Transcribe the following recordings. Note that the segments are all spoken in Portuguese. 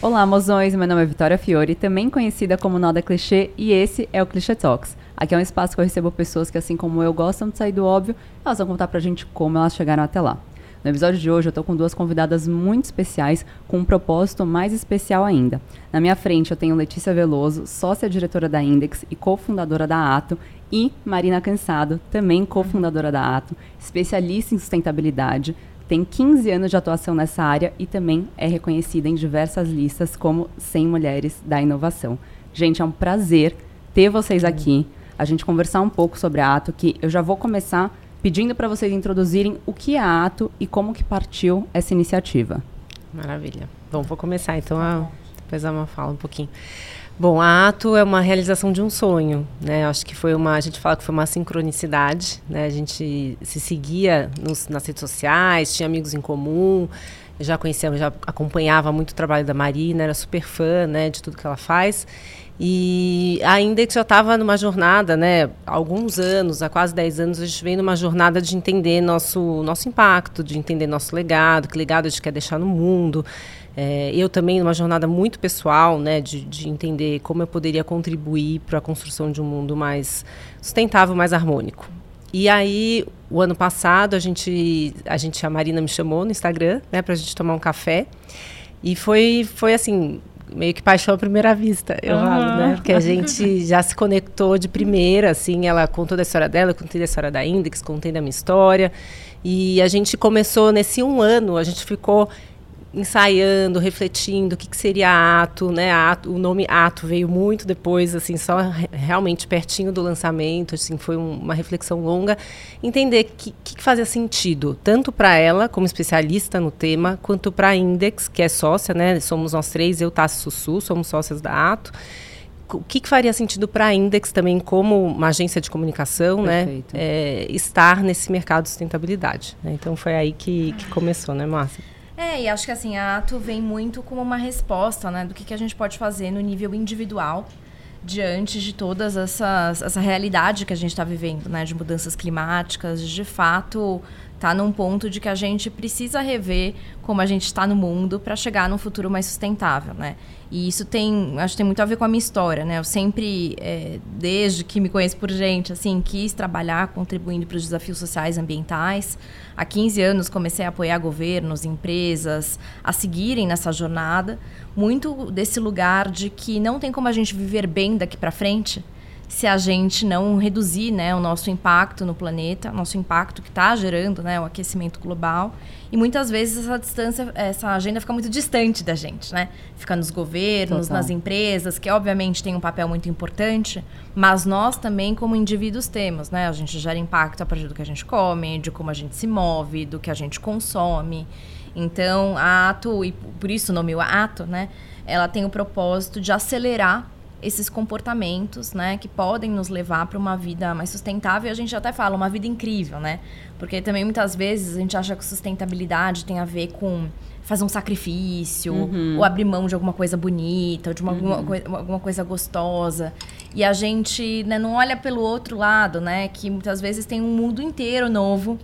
Olá, mozões! Meu nome é Vitória Fiore, também conhecida como Noda Clichê, e esse é o Clichê Talks. Aqui é um espaço que eu recebo pessoas que, assim como eu, gostam de sair do óbvio, elas vão contar pra gente como elas chegaram até lá. No episódio de hoje, eu tô com duas convidadas muito especiais, com um propósito mais especial ainda. Na minha frente, eu tenho Letícia Veloso, sócia-diretora da Index e cofundadora da Ato, e Marina Cansado, também cofundadora da Ato, especialista em sustentabilidade, tem 15 anos de atuação nessa área e também é reconhecida em diversas listas como 100 Mulheres da Inovação. Gente, é um prazer ter vocês aqui, a gente conversar um pouco sobre a Ato, que eu já vou começar pedindo para vocês introduzirem o que é a Ato e como que partiu essa iniciativa. Maravilha. Bom, vou começar então, a, depois a uma fala um pouquinho. Bom, a Ato é uma realização de um sonho, né? Acho que foi uma, a gente fala que foi uma sincronicidade, né? A gente se seguia nos, nas redes sociais, tinha amigos em comum, já conhecia, já acompanhava muito o trabalho da Marina, era super fã, né, de tudo que ela faz. E ainda que já estava numa jornada, né, há alguns anos, há quase 10 anos, a gente vem numa jornada de entender nosso, nosso impacto, de entender nosso legado, que legado a gente quer deixar no mundo. É, eu também, numa jornada muito pessoal, né, de, de entender como eu poderia contribuir para a construção de um mundo mais sustentável, mais harmônico. E aí, o ano passado, a gente, a gente, a Marina me chamou no Instagram, né, para a gente tomar um café. E foi, foi assim, meio que paixão à primeira vista, eu uhum. falo, né? Porque a gente já se conectou de primeira, assim, ela contou da história dela, eu contei da história da Index, contei da minha história. E a gente começou nesse um ano, a gente ficou ensaiando, refletindo o que, que seria ato, né? Ato, o nome ato veio muito depois, assim, só realmente pertinho do lançamento, assim, foi um, uma reflexão longa, entender que, que fazia sentido tanto para ela como especialista no tema, quanto para a Index, que é sócia, né? Somos nós três, eu, Tassi Sussu, somos sócias da Ato. O que, que faria sentido para a Index também, como uma agência de comunicação, né? Perfeito. né? É, estar nesse mercado de sustentabilidade. Né? Então foi aí que, que começou, né, Márcia? É, e acho que assim, a ato vem muito como uma resposta, né, do que, que a gente pode fazer no nível individual diante de todas essas essa realidade que a gente está vivendo, né, de mudanças climáticas, de fato tá num ponto de que a gente precisa rever como a gente está no mundo para chegar num futuro mais sustentável, né? E isso tem, acho que tem muito a ver com a minha história, né? Eu sempre, é, desde que me conheço por gente, assim, quis trabalhar contribuindo para os desafios sociais e ambientais. Há 15 anos comecei a apoiar governos, empresas a seguirem nessa jornada, muito desse lugar de que não tem como a gente viver bem daqui para frente se a gente não reduzir né, o nosso impacto no planeta, nosso impacto que está gerando né, o aquecimento global. E muitas vezes essa distância, essa agenda fica muito distante da gente, né? Fica nos governos, Total. nas empresas, que obviamente tem um papel muito importante, mas nós também, como indivíduos, temos, né? A gente gera impacto a partir do que a gente come, de como a gente se move, do que a gente consome. Então, a Ato, e por isso o nome o Ato, né? Ela tem o propósito de acelerar esses comportamentos, né, que podem nos levar para uma vida mais sustentável. E a gente até fala uma vida incrível, né? Porque também muitas vezes a gente acha que sustentabilidade tem a ver com fazer um sacrifício uhum. ou abrir mão de alguma coisa bonita, ou de uma, uhum. alguma, alguma coisa gostosa. E a gente né, não olha pelo outro lado, né? Que muitas vezes tem um mundo inteiro novo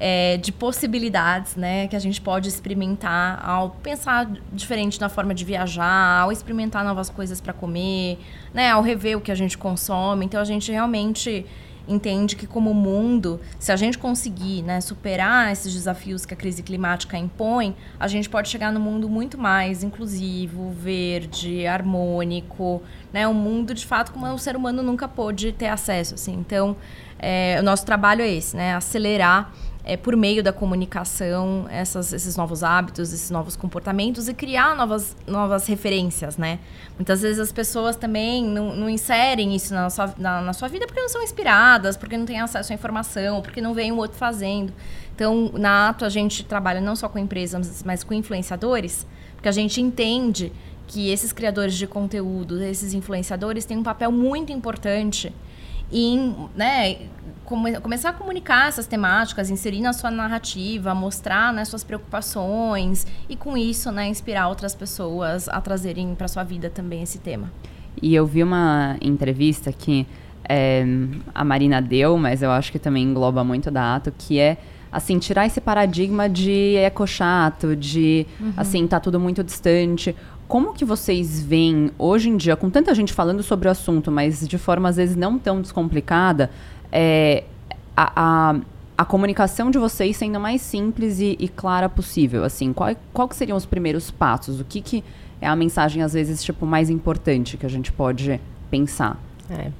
é, de possibilidades, né, que a gente pode experimentar ao pensar diferente na forma de viajar, ao experimentar novas coisas para comer, né, ao rever o que a gente consome. Então a gente realmente entende que como mundo, se a gente conseguir né, superar esses desafios que a crise climática impõe, a gente pode chegar no mundo muito mais inclusivo, verde, harmônico, né, um mundo de fato como o ser humano nunca pôde ter acesso. Assim. Então, é, o nosso trabalho é esse, né, acelerar é, por meio da comunicação, essas, esses novos hábitos, esses novos comportamentos e criar novas, novas referências, né? Muitas vezes as pessoas também não, não inserem isso na sua, na, na, sua vida porque não são inspiradas, porque não têm acesso à informação, porque não veem o outro fazendo. Então, na Ato, a gente trabalha não só com empresas, mas com influenciadores, porque a gente entende que esses criadores de conteúdo, esses influenciadores, têm um papel muito importante em né, come, começar a comunicar essas temáticas, inserir na sua narrativa, mostrar né, suas preocupações e com isso né, inspirar outras pessoas a trazerem para sua vida também esse tema. E eu vi uma entrevista que é, a Marina deu, mas eu acho que também engloba muito da Ato, que é assim tirar esse paradigma de eco chato, de uhum. assim tá tudo muito distante como que vocês veem hoje em dia, com tanta gente falando sobre o assunto, mas de forma às vezes não tão descomplicada, é, a, a, a, comunicação de vocês sendo mais simples e, e clara possível? Assim, qual, qual que seriam os primeiros passos? O que, que é a mensagem, às vezes, tipo, mais importante que a gente pode pensar? É.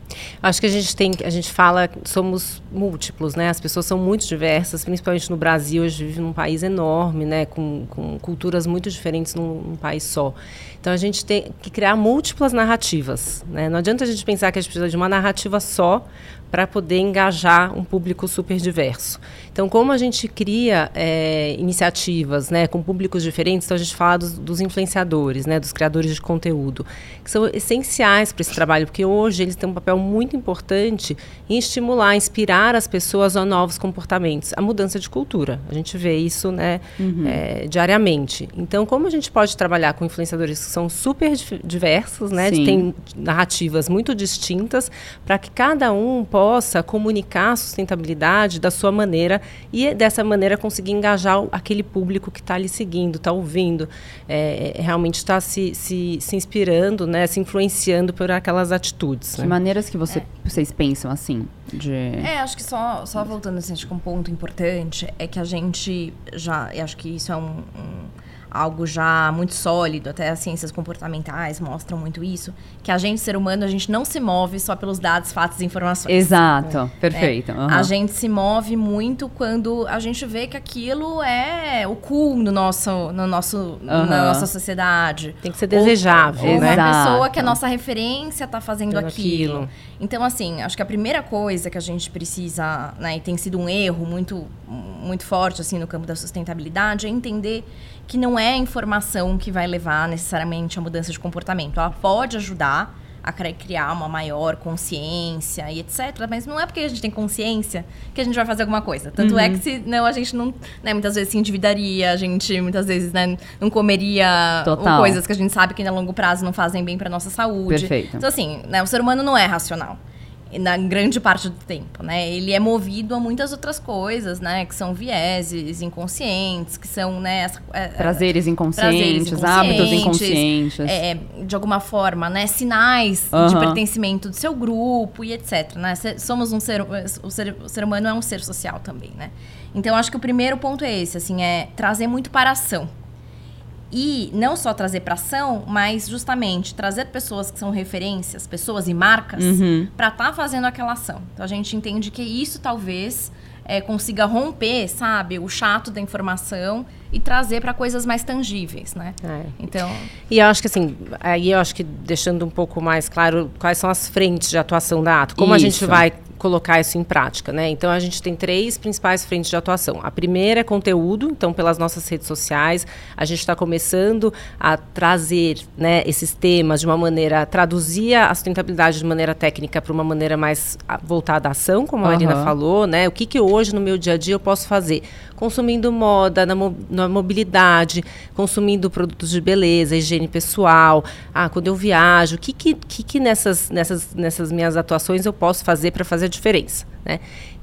Acho que a gente tem, a gente fala, somos múltiplos, né? As pessoas são muito diversas, principalmente no Brasil, hoje vive num país enorme, né? Com, com culturas muito diferentes num, num, país só. Então a gente tem que criar múltiplas narrativas, né? Não adianta a gente pensar que a gente precisa de uma narrativa só para poder engajar um público super diverso. Então, como a gente cria é, iniciativas né, com públicos diferentes, então a gente fala dos, dos, influenciadores, né, dos criadores de conteúdo, que são essenciais para esse trabalho, porque hoje eles têm um papel muito importante em estimular, inspirar as pessoas a novos comportamentos, a mudança de cultura. A gente vê isso né, uhum. é, diariamente. Então, como a gente pode trabalhar com influenciadores que são super diversos, né, têm narrativas muito distintas, para que cada um possa possa comunicar a sustentabilidade da sua maneira e dessa maneira conseguir engajar aquele público que está lhe seguindo, está ouvindo, é, é realmente está se, se, se inspirando, né, se influenciando por aquelas atitudes. Que né? maneiras que você, é. vocês pensam assim? De... É, acho que só, só voltando assim, acho que um ponto importante é que a gente já, acho que isso é um, um algo já muito sólido, até as ciências comportamentais mostram muito isso, que a gente, ser humano, a gente não se move só pelos dados, fatos e informações. Exato, é. perfeito. Uhum. A gente se move muito quando a gente vê que aquilo é o cool no nosso, no nosso, uhum. na nossa sociedade. Tem que ser desejável, ou, né? Uma pessoa que a nossa referência está fazendo aquilo. aquilo. Então, assim, acho que a primeira coisa que a gente precisa, né, e tem sido um erro muito, muito forte, assim, no campo da sustentabilidade, é entender que não é a informação que vai levar necessariamente a mudança de comportamento. Ela pode ajudar a criar uma maior consciência e etc. Mas não é porque a gente tem consciência que a gente vai fazer alguma coisa. Tanto é uhum. é que se não, a gente não, né, muitas vezes se endividaria, a gente muitas vezes né, não comeria coisas que a gente sabe que a longo prazo não fazem bem para nossa saúde. Perfeito. Então assim, né, o ser humano não é racional na grande parte do tempo, né? Ele é movido a muitas outras coisas, né? Que são vieses inconscientes, que são, né? É, prazeres inconscientes, prazeres inconscientes hábitos inconscientes. É, de alguma forma, né? Sinais uhum. de pertencimento do seu grupo e etc, né? Somos um ser o, ser... o ser humano é um ser social também, né? Então, acho que o primeiro ponto é esse, assim, é trazer muito para a ação. E não só trazer para ação, mas justamente trazer pessoas que são referências, pessoas e marcas, uhum. para estar tá fazendo aquela ação. Então a gente entende que isso talvez é, consiga romper, sabe, o chato da informação e trazer para coisas mais tangíveis, né? É. Então. E eu acho que assim, aí eu acho que deixando um pouco mais claro quais são as frentes de atuação da ato, como isso. a gente vai colocar isso em prática, né? Então a gente tem três principais frentes de atuação. A primeira é conteúdo, então pelas nossas redes sociais a gente está começando a trazer, né, esses temas de uma maneira, traduzir a sustentabilidade de maneira técnica para uma maneira mais voltada à ação, como a uhum. Marina falou, né? O que que hoje no meu dia a dia eu posso fazer? Consumindo moda, na, mo na mobilidade, consumindo produtos de beleza, higiene pessoal. Ah, quando eu viajo, o que que, que, que nessas, nessas, nessas minhas atuações eu posso fazer para fazer diferença, né?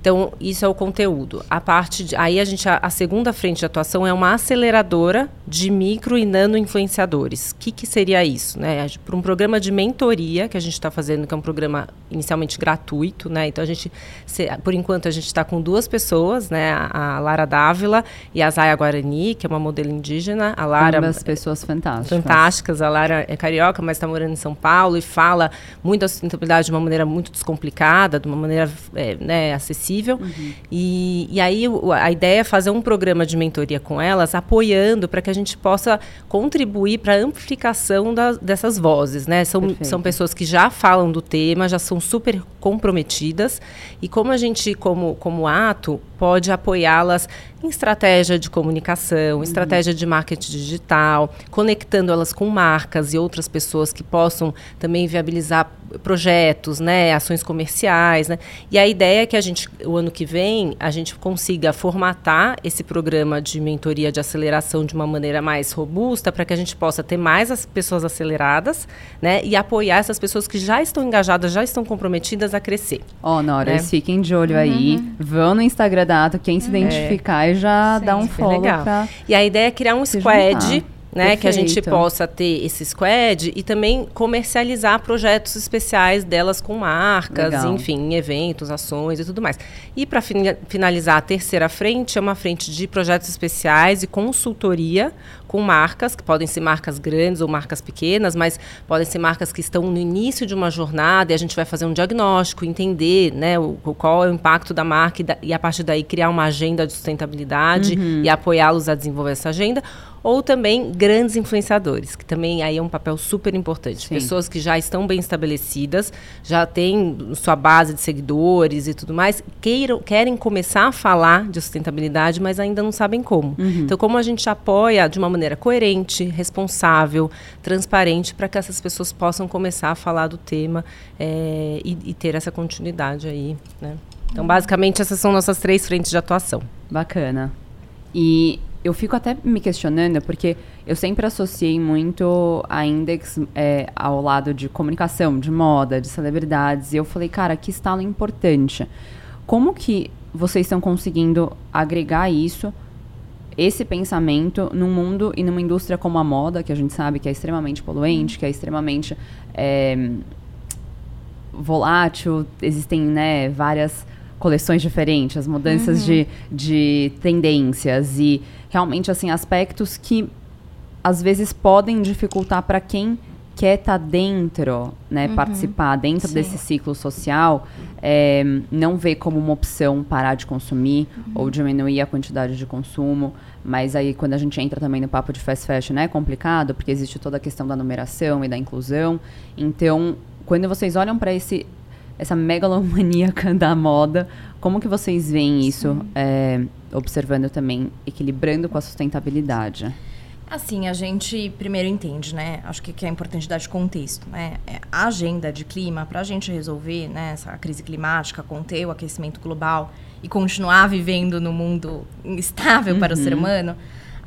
Então, isso é o conteúdo. A parte de, aí a gente a, a, segunda frente de atuação é uma aceleradora de micro e nano influenciadores. O que, que seria isso, né? Para um programa de mentoria que a gente está fazendo, que é um programa inicialmente gratuito, né? Então a gente, se, por enquanto a gente está com duas pessoas, né? A, a, Lara Dávila e a Zaya Guarani, que é uma modelo indígena. A Lara Ambas pessoas fantásticas. Fantásticas. A Lara é carioca, mas está morando em São Paulo e fala muito da sustentabilidade de uma maneira muito descomplicada, de uma maneira é, né, acessível possível. Uhum. E, e aí a ideia é fazer um programa de mentoria com elas, apoiando para que a gente possa contribuir para a amplificação das, dessas vozes. Né? São, são pessoas que já falam do tema, já são super comprometidas. E como a gente, como, como ato, pode apoiá-las em estratégia de comunicação, uhum. estratégia de marketing digital, conectando elas com marcas e outras pessoas que possam também viabilizar projetos, né, ações comerciais, né? E a ideia é que a gente, o ano que vem, a gente consiga formatar esse programa de mentoria de aceleração de uma maneira mais robusta para que a gente possa ter mais as pessoas aceleradas, né, e apoiar essas pessoas que já estão engajadas, já estão comprometidas a crescer. Ó, oh, Nora, né? fiquem de olho uhum. aí, vão no Instagram da Ato, quem se identificar é. E já Sim, dá um follow legal. E a ideia é criar um squad juntar né? Que a gente Perfeito. possa ter esse squad e também comercializar projetos especiais delas com marcas, Legal. enfim, em eventos, ações e tudo mais. E para finalizar, a terceira frente é uma frente de projetos especiais e consultoria com marcas, que podem ser marcas grandes ou marcas pequenas, mas podem ser marcas que estão no início de uma jornada e a gente vai fazer um diagnóstico, entender né, o, qual é o impacto da marca e, da- e a partir daí criar uma agenda de sustentabilidade e apoiá-los a desenvolver essa agenda. Ou também grandes influenciadores, que também aí é um papel super importante. Sim. Pessoas que já estão bem estabelecidas, já têm sua base de seguidores e tudo mais, queiram, querem começar a falar de sustentabilidade, mas ainda não sabem como. Então, como a gente apoia de uma maneira coerente, responsável, transparente, para que essas pessoas possam começar a falar do tema eh, e, e ter essa continuidade aí. Né? Então, basicamente, essas são nossas três frentes de atuação. Bacana. E eu fico até me questionando, porque eu sempre associei muito a Index é, ao lado de comunicação, de moda, de celebridades. E eu falei, cara, que estalo importante. Como que vocês estão conseguindo agregar isso, esse pensamento, num mundo e numa indústria como a moda, que a gente sabe que é extremamente poluente, que é extremamente é, volátil, existem né, várias coleções diferentes, as mudanças de, de tendências e realmente assim aspectos que às vezes podem dificultar para quem quer estar dentro, né, participar dentro Sim. desse ciclo social, é, não vê como uma opção parar de consumir ou diminuir a quantidade de consumo. Mas aí quando a gente entra também no papo de fast fashion é complicado, porque existe toda a questão da numeração e da inclusão. Então, quando vocês olham para esse essa megalomaníaca da moda, como que vocês veem isso, é, observando também, equilibrando com a sustentabilidade? Assim, a gente primeiro entende, né? Acho que, que é importante dar de contexto, né? É, A agenda de clima, para a gente resolver né, essa crise climática, conter o aquecimento global e continuar vivendo no mundo estável para o ser humano,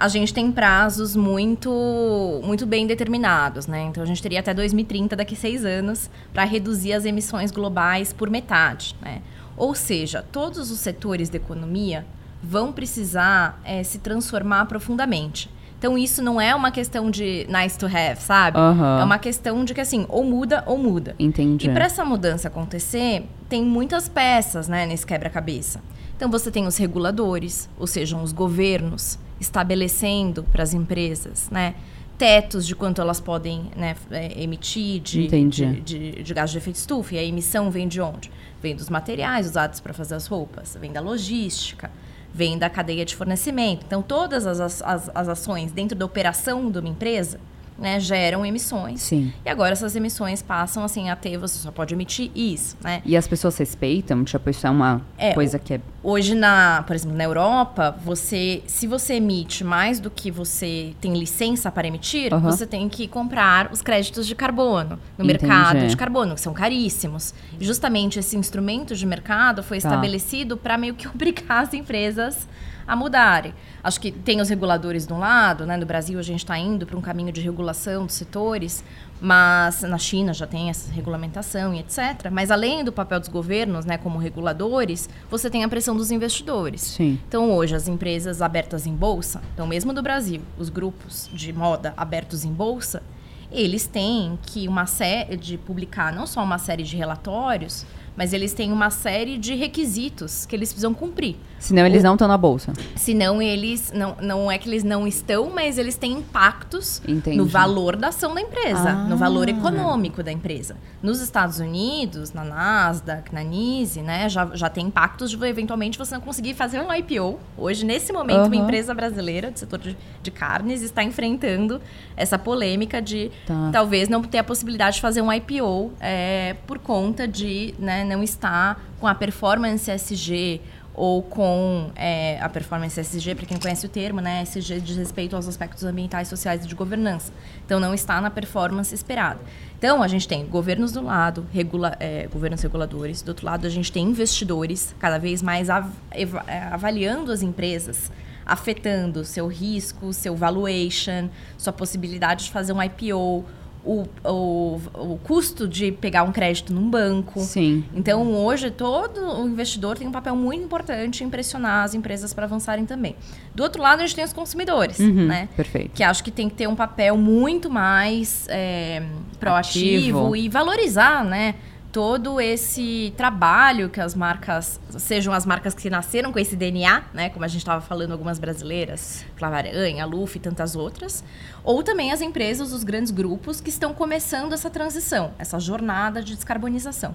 a gente tem prazos muito, muito bem determinados, né? Então, a gente teria até 2030, daqui seis anos, para reduzir as emissões globais por metade, né? Ou seja, todos os setores da economia vão precisar eh, se transformar profundamente. Então, isso não é uma questão de nice to have, sabe? Aham. É uma questão de que, assim, ou muda ou muda. Entendi. E para essa mudança acontecer, tem muitas peças né, nesse quebra-cabeça. Então você tem os reguladores, ou seja, os governos estabelecendo para as empresas, né, tetos de quanto elas podem né, é, emitir de, de, de, de gás de efeito estufa. E a emissão vem de onde? Vem dos materiais usados para fazer as roupas, vem da logística, vem da cadeia de fornecimento. Então todas as, as, as- as ações dentro da operação de uma empresa né, geram emissões. Sim. E agora essas emissões passam assim a ter, você só pode emitir isso, né? E as pessoas respeitam? Tipo, isso é uma É, coisa que é. Hoje na, por exemplo, na Europa, você, se você emite mais do que você tem licença para emitir, Aham. você tem que comprar os créditos de carbono no Entendi. mercado de carbono, que são caríssimos. E justamente esse instrumento de mercado foi Tá. estabelecido para meio que obrigar as empresas a mudarem. Acho que tem os reguladores de um lado, né? No Brasil a gente está indo para um caminho de regulação dos setores, mas na China já tem essa regulamentação e etc. Mas além do papel dos governos, né, como reguladores, você tem a pressão dos investidores. Sim. Então hoje as empresas abertas em bolsa, então mesmo do Brasil, os grupos de moda abertos em bolsa, eles têm que uma série de publicar não só uma série de relatórios, mas eles têm uma série de requisitos que eles precisam cumprir. Senão eles não estão na bolsa. Senão eles não, não é que eles não estão, mas eles têm impactos Entendi. no valor da ação da empresa, Ah. no valor econômico da empresa. Nos Estados Unidos, na Nasdaq, na NYSE, né, já, já tem impactos de eventualmente você não conseguir fazer um IPO. Hoje, nesse momento, uma Aham. empresa brasileira do setor de, de carnes está enfrentando essa polêmica de Tá. talvez não ter a possibilidade de fazer um IPO é, por conta de né, não estar com a performance SG ou com é, a performance SG, para quem conhece o termo, né, SG diz respeito aos aspectos ambientais, sociais e de governança. Então, não está na performance esperada. Então, a gente tem governos do lado, regula, é, governos reguladores, do outro lado, a gente tem investidores cada vez mais av- é, avaliando as empresas afetando seu risco, seu valuation, sua possibilidade de fazer um IPO o, o, o custo de pegar um crédito num banco. Sim. Então, hoje, todo o investidor tem um papel muito importante em pressionar as empresas para avançarem também. Do outro lado, a gente tem os consumidores, Uhum, né? Perfeito. Que acho que tem que ter um papel muito mais é, proativo Ativo. e valorizar, né? Todo esse trabalho que as marcas, sejam as marcas que nasceram com esse DNA, né? Como a gente estava falando, algumas brasileiras, Clavaranha, Lufa e tantas outras. Ou também as empresas, os grandes grupos que estão começando essa transição, essa jornada de descarbonização.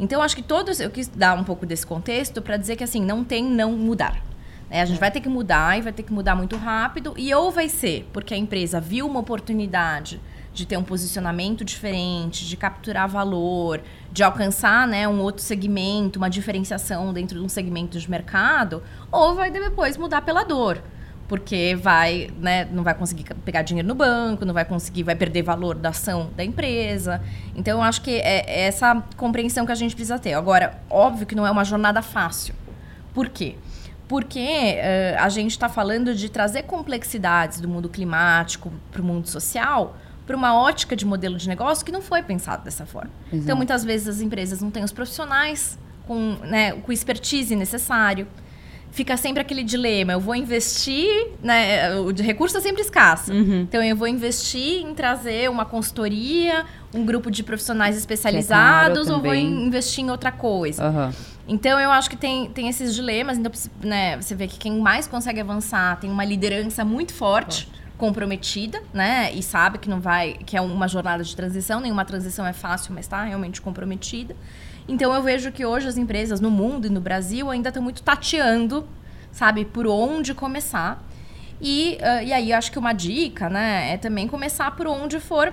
Então, acho que todos. Eu quis dar um pouco desse contexto para dizer que, assim, não tem não mudar. né? A gente vai ter que mudar e vai ter que mudar muito rápido. E ou vai ser porque a empresa viu uma oportunidade de ter um posicionamento diferente, de capturar valor, de alcançar né, um outro segmento, uma diferenciação dentro de um segmento de mercado, ou vai depois mudar pela dor. Porque vai, né, não vai conseguir pegar dinheiro no banco, não vai conseguir, vai perder valor da ação da empresa. Então, eu acho que é é essa compreensão que a gente precisa ter. Agora, óbvio que não é uma jornada fácil. Por quê? Porque eh, a gente está falando de trazer complexidades do mundo climático para o mundo social para uma ótica de modelo de negócio que não foi pensado dessa forma. Exato. Então, muitas vezes as empresas não têm os profissionais com, né, com expertise necessário. Fica sempre aquele dilema, eu vou investir, né, o de recurso é sempre escasso. Uhum. Então, eu vou investir em trazer uma consultoria, um grupo de profissionais especializados, ou vou investir em outra coisa. Aham. Então eu acho que tem, tem esses dilemas. Então, né, você vê que quem mais consegue avançar tem uma liderança muito forte, comprometida, né? E sabe que não vai, que é uma jornada de transição. Nenhuma transição é fácil, mas está realmente comprometida. Então eu vejo que hoje as empresas no mundo e no Brasil ainda estão muito tateando, sabe, por onde começar. E, ah, e aí eu acho que uma dica, né, é também começar por onde for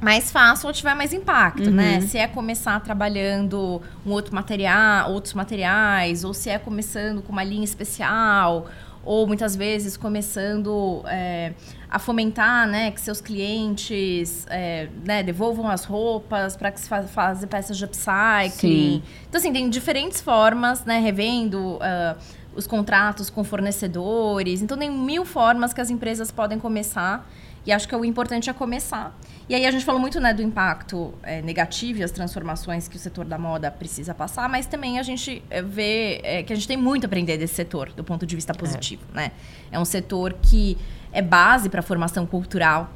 mais fácil ou tiver mais impacto, né? Se é começar trabalhando um outro material, outros materiais, ou se é começando com uma linha especial, ou muitas vezes começando é, a fomentar, né, que seus clientes é, né, devolvam as roupas para que se fa faça peças de upcycling. Sim. Então, assim, tem diferentes formas, né, revendo ah, os contratos com fornecedores. Então, tem mil formas que as empresas podem começar. E acho que o importante é começar. E aí a gente falou muito né, do impacto eh, negativo e as transformações que o setor da moda precisa passar, mas também a gente eh, vê eh, que a gente tem muito a aprender desse setor, do ponto de vista positivo. Né? É um setor que é base para a formação cultural.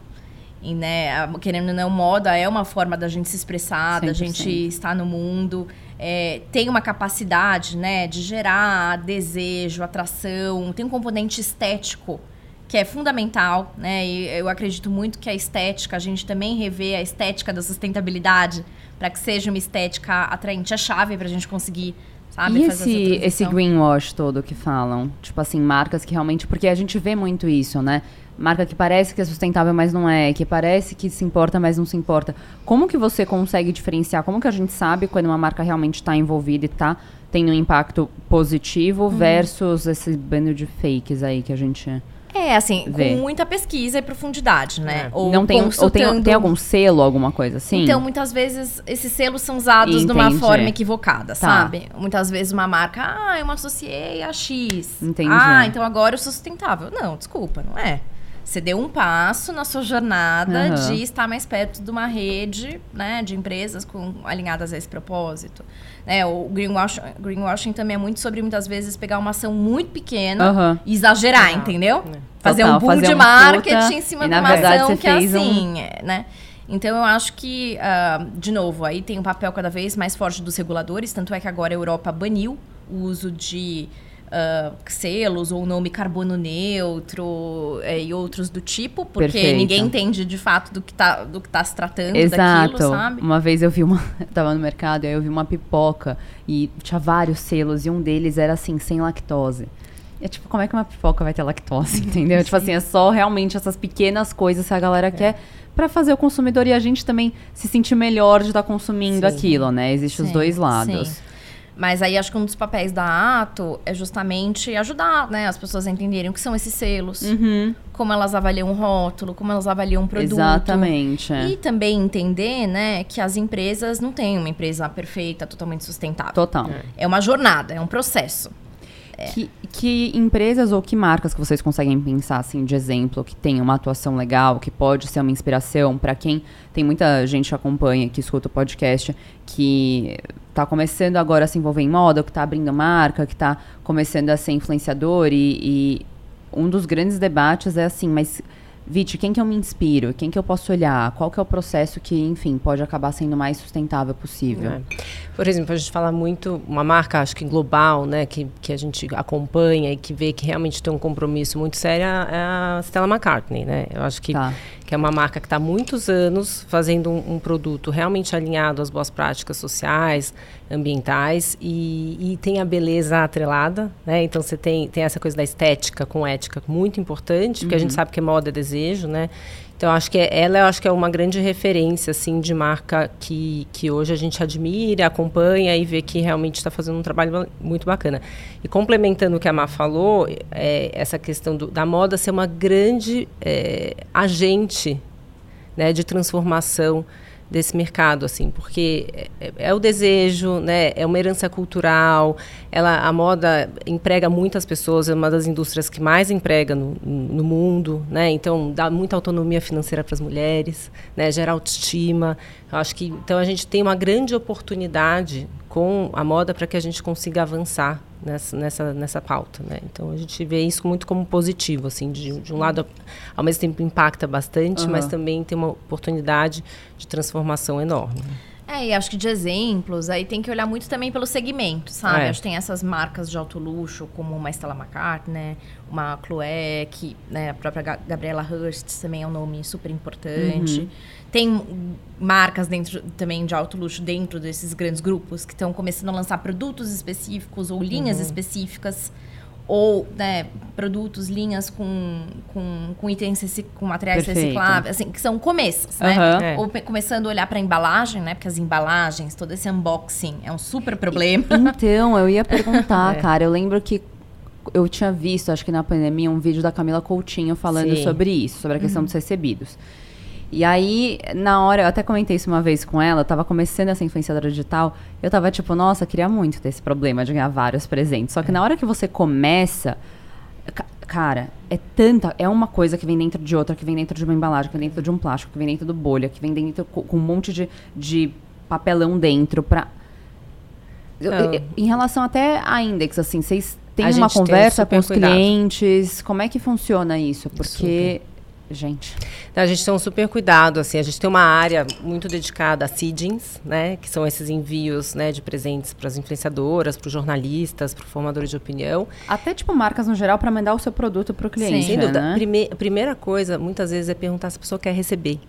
E, né, querendo ou não, moda é uma forma da gente se expressar, da 100%. gente estar no mundo. É, tem uma capacidade né, de gerar desejo, atração, tem um componente estético que é fundamental, né? E eu acredito muito que a estética, a gente também rever a estética da sustentabilidade para que seja uma estética atraente, é chave para a gente conseguir, sabe, E fazer esse, esse greenwash todo que falam? Tipo assim, marcas que realmente. Porque a gente vê muito isso, né? Marca que parece que é sustentável, mas não é. Que parece que se importa, mas não se importa. Como que você consegue diferenciar? Como que a gente sabe quando uma marca realmente está envolvida e está tendo um impacto positivo Uhum. versus esse bando de fakes aí que a gente. É, assim, Vê. com muita pesquisa e profundidade, né? É. Ou não tem, um- ou tem, consultando- tem algum selo, alguma coisa assim? Então, muitas vezes, esses selos são usados de uma Entendi. forma equivocada, Tá. sabe? Muitas vezes uma marca, ah, eu me associei a X. Entendi. Ah, então agora eu sou sustentável. Não, desculpa, não é. Você deu um passo na sua jornada Aham. de estar mais perto de uma rede né, de empresas com, alinhadas a esse propósito. Né, o greenwashing, greenwashing também é muito sobre, muitas vezes, pegar uma ação muito pequena Aham. e exagerar, Ah, entendeu? né. Fazer Total, um boom fazer de um marketing puta, em cima de uma verdade ação que é fez um- assim, é, né? Então eu acho que, ah, de novo, aí tem um papel cada vez mais forte dos reguladores, tanto é que agora a Europa baniu o uso de ah, selos ou nome carbono neutro eh, e outros do tipo, porque Perfeito. ninguém entende de fato do que tá, do que tá se tratando Exato. daquilo, sabe? Uma vez eu vi uma. Eu tava no mercado e aí eu vi uma pipoca e tinha vários selos e um deles era assim, sem lactose. É tipo, como é que uma pipoca vai ter lactose, entendeu? tipo assim, é só realmente essas pequenas coisas que a galera quer pra fazer o consumidor e a gente também se sentir melhor de estar consumindo Sim. aquilo, né? Existem os dois lados. sim. Mas aí acho que um dos papéis da Ato é justamente ajudar né, as pessoas a entenderem o que são esses selos, Uhum, como elas avaliam um rótulo, como elas avaliam um produto. exatamente. é. E também entender, né, que as empresas não têm uma empresa perfeita, totalmente sustentável. Total. É uma jornada, é um processo. Que, que empresas ou que marcas que vocês conseguem pensar assim de exemplo que tem uma atuação legal, que pode ser uma inspiração para quem? Tem muita gente que acompanha, que escuta o podcast, que está começando agora a se envolver em moda, que está abrindo marca, que está começando a ser influenciador e, e um dos grandes debates é assim, mas Viti, quem que eu me inspiro? Quem que eu posso olhar? Qual que é o processo que, enfim, pode acabar sendo mais sustentável possível? É. Por exemplo, a gente fala muito, uma marca, acho que global, né, que, que a gente acompanha e que vê que realmente tem um compromisso muito sério, é a Stella McCartney, né? Eu acho que, tá. Que é uma marca que está há muitos anos fazendo um, um, produto realmente alinhado às boas práticas sociais, ambientais e, e tem a beleza atrelada, né? Então você tem, tem essa coisa da estética com ética muito importante, porque uhum. a gente uhum. sabe que moda é desejo, né? Então acho que é, ela eu acho que é uma grande referência assim de marca que, que hoje a gente admira, acompanha e vê que realmente está fazendo um trabalho muito bacana. E complementando o que a Má falou, é, essa questão do, da moda ser uma grande é, agente né, de transformação desse mercado, assim, porque é, é, o desejo, né, é uma herança cultural, ela, a moda emprega muitas pessoas, é uma das indústrias que mais emprega no, no mundo, né, então dá muita autonomia financeira para as mulheres, né, gera autoestima, eu acho que, então a gente tem uma grande oportunidade com a moda para que a gente consiga avançar nessa, nessa, nessa pauta, né? Então a gente vê isso muito como positivo, assim, de, de um lado ao mesmo tempo impacta bastante, uhum. mas também tem uma oportunidade de transformação enorme. É, e acho que de exemplos, aí tem que olhar muito também pelo segmento, sabe? É. Acho que tem essas marcas de alto luxo, como uma Stella McCartney, né? uma Chloé, que né, a própria Gabriela Hurst também é um nome super importante. Uhum. Tem marcas dentro também de alto luxo dentro desses grandes grupos que estão começando a lançar produtos específicos ou linhas uhum. específicas ou né, produtos, linhas com, com, com itens com materiais Perfeito. recicláveis, assim, que são começos, né? Uhum. É. Ou começando a olhar para a embalagem, né? Porque as embalagens, todo esse unboxing é um super problema. Então, eu ia perguntar, é. cara, eu lembro que eu tinha visto, acho que na pandemia, um vídeo da Camila Coutinho falando Sim. sobre isso, sobre a questão uhum. dos recebidos. E aí, na hora, eu até comentei isso uma vez com ela, eu tava começando essa influenciadora digital, eu tava tipo, nossa, queria muito ter esse problema de ganhar vários presentes. Só que é. na hora que você começa, cara, é tanta, é uma coisa que vem dentro de outra, que vem dentro de uma embalagem, que vem dentro de um plástico, que vem dentro do bolha, que vem dentro com, um monte de, de papelão dentro pra... Eu, eu, em relação até a Index, assim, vocês têm uma conversa com os cuidado. clientes? Como é que funciona isso? Porque super gente? A gente tem um super cuidado, assim, a gente tem uma área muito dedicada a seedings, né, que são esses envios, né, de presentes para as influenciadoras, para os jornalistas, para formadores de opinião. Até, tipo, marcas no geral para mandar o seu produto para o cliente, Sim, sem dúvida. Né? Prime a primeira coisa, muitas vezes, é perguntar se a pessoa quer receber.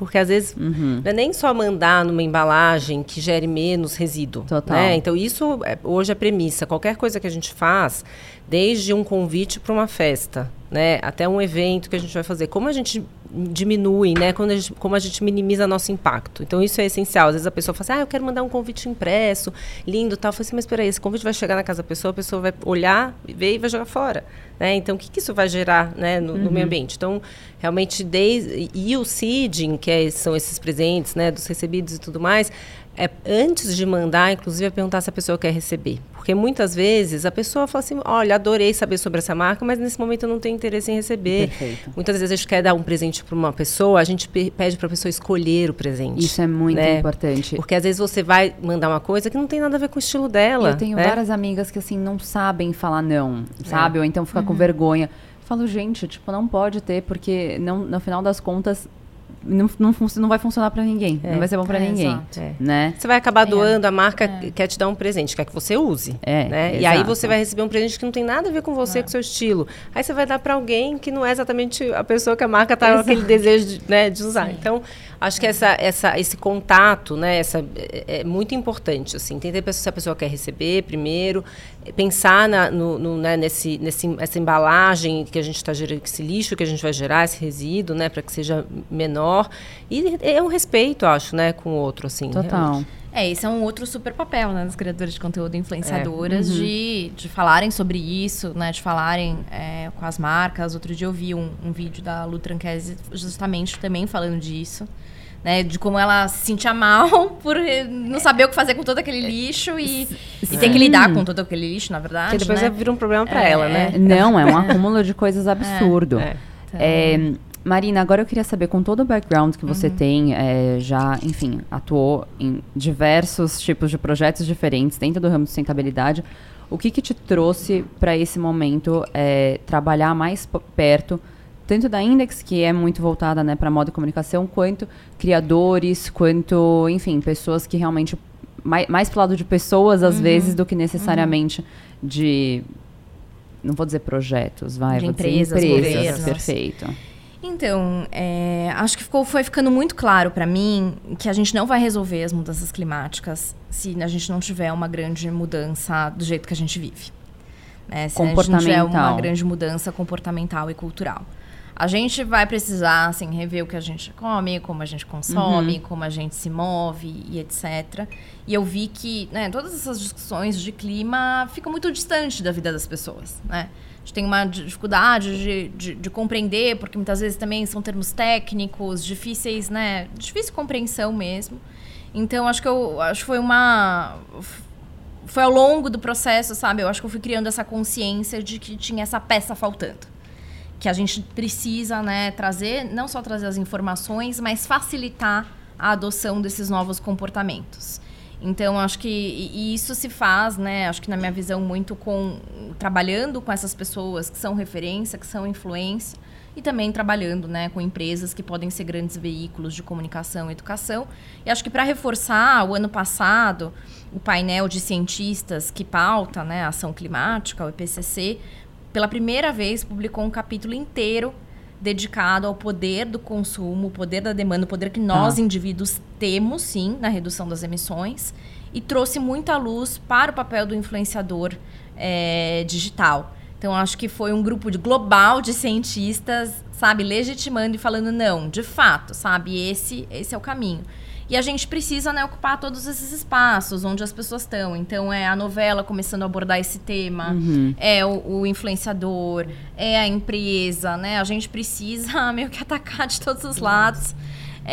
Porque às vezes uhum. não é nem só mandar numa embalagem que gere menos resíduo. Total. Né? Então, isso é, hoje é premissa. Qualquer coisa que a gente faz, desde um convite para uma festa, né, até um evento que a gente vai fazer, como a gente diminui, né, a gente, como a gente minimiza nosso impacto. Então isso é essencial. Às vezes a pessoa fala assim, ah, eu quero mandar um convite impresso, lindo, tal. Eu falo assim, mas espera aí, esse convite vai chegar na casa da pessoa, a pessoa vai olhar, ver e vai jogar fora. Né? Então, o que, que isso vai gerar né, no, uhum. no, meio ambiente? Então, realmente, desde, e o seeding, que é, são esses presentes né, dos recebidos e tudo mais, é, antes de mandar, inclusive, é perguntar se a pessoa quer receber. Porque muitas vezes a pessoa fala assim: olha, adorei saber sobre essa marca, mas nesse momento eu não tenho interesse em receber. Perfeito. Muitas vezes a gente quer dar um presente para uma pessoa, a gente pede para a pessoa escolher o presente. Isso é muito né? importante. Porque às vezes você vai mandar uma coisa que não tem nada a ver com o estilo dela. Eu tenho né? várias amigas que assim não sabem falar não, sabe? É. Ou então fica uhum. com vergonha. Falo, gente, tipo, não pode ter, porque não, no final das contas não, não, não vai funcionar para ninguém. É. Não vai ser bom para é, ninguém. É. Né? Você vai acabar é. doando, a marca é. quer te dar um presente, quer que você use. É, né? E aí você vai receber um presente que não tem nada a ver com você, com o seu estilo. Aí você vai dar para alguém que não é exatamente a pessoa que a marca está com aquele desejo de, né, de usar. Sim. Então, Acho que essa, essa, esse contato, né, essa, é, é muito importante, assim, entender se a pessoa quer receber primeiro, pensar na, no, no, né, nesse, nesse, essa embalagem que a gente está gerando, esse lixo que a gente vai gerar, esse resíduo, né, para que seja menor. E é um respeito, acho, né, com o outro, assim. Total. Realmente. É, esse é um outro super papel, né, das criadoras de conteúdo influenciadoras, é. uhum. de, de falarem sobre isso, né, de falarem é, com as marcas. Outro dia eu vi um, um vídeo da Lu Tranquese justamente também falando disso né? De como ela se sentia mal por não saber o que fazer com todo aquele lixo e, e ter que lidar com todo aquele lixo, na verdade. Que depois né? vira um problema para ela, né? Não, é um acúmulo de coisas absurdo. É. É, Marina, agora eu queria saber, com todo o background que Uhum. você tem, é, já, enfim, atuou em diversos tipos de projetos diferentes dentro do ramo de sustentabilidade, o que, que te trouxe para esse momento é, trabalhar mais perto, tanto da Index, que é muito voltada né, para moda e comunicação, quanto criadores, quanto, enfim, pessoas que realmente. Mais, mais pro lado de pessoas, Uhum. às vezes, do que necessariamente de. Não vou dizer projetos, vai. De empresas, empresas, governos. perfeito. Então, é, acho que ficou, foi ficando muito claro para mim que a gente não vai resolver as mudanças climáticas se a gente não tiver uma grande mudança do jeito que a gente vive. Né? Se a gente não tiver uma grande mudança comportamental e cultural. A gente vai precisar assim, rever o que a gente come, como a gente consome, Uhum. como a gente se move e etc. E eu vi que né, todas essas discussões de clima ficam muito distantes da vida das pessoas. Né? A gente tem uma dificuldade de, de, de compreender, porque muitas vezes também são termos técnicos, difíceis, né? Difícil compreensão mesmo. Então, acho que eu acho que foi uma. Foi ao longo do processo, sabe? Eu acho que eu fui criando essa consciência de que tinha essa peça faltando. Que a gente precisa, né, trazer, não só trazer as informações, mas facilitar a adoção desses novos comportamentos. Então, acho que e- isso se faz, né? Acho que na minha visão muito com trabalhando com essas pessoas que são referência, que são influência e também trabalhando, né, com empresas que podem ser grandes veículos de comunicação e educação. E acho que para reforçar, o ano passado, o painel de cientistas que pauta, né, a ação climática, o IPCC, pela primeira vez publicou um capítulo inteiro dedicado ao poder do consumo, o poder da demanda, o poder que nós Tá. indivíduos temos, sim, na redução das emissões, e trouxe muita luz para o papel do influenciador eh, digital. Então, acho que foi um grupo de, global de cientistas, sabe, legitimando e falando, não, de fato, sabe, esse, esse é o caminho. E a gente precisa né, ocupar todos esses espaços onde as pessoas estão. Então, é a novela começando a abordar esse tema, é o, o influenciador, é a empresa, né? A gente precisa meio que atacar de todos os lados.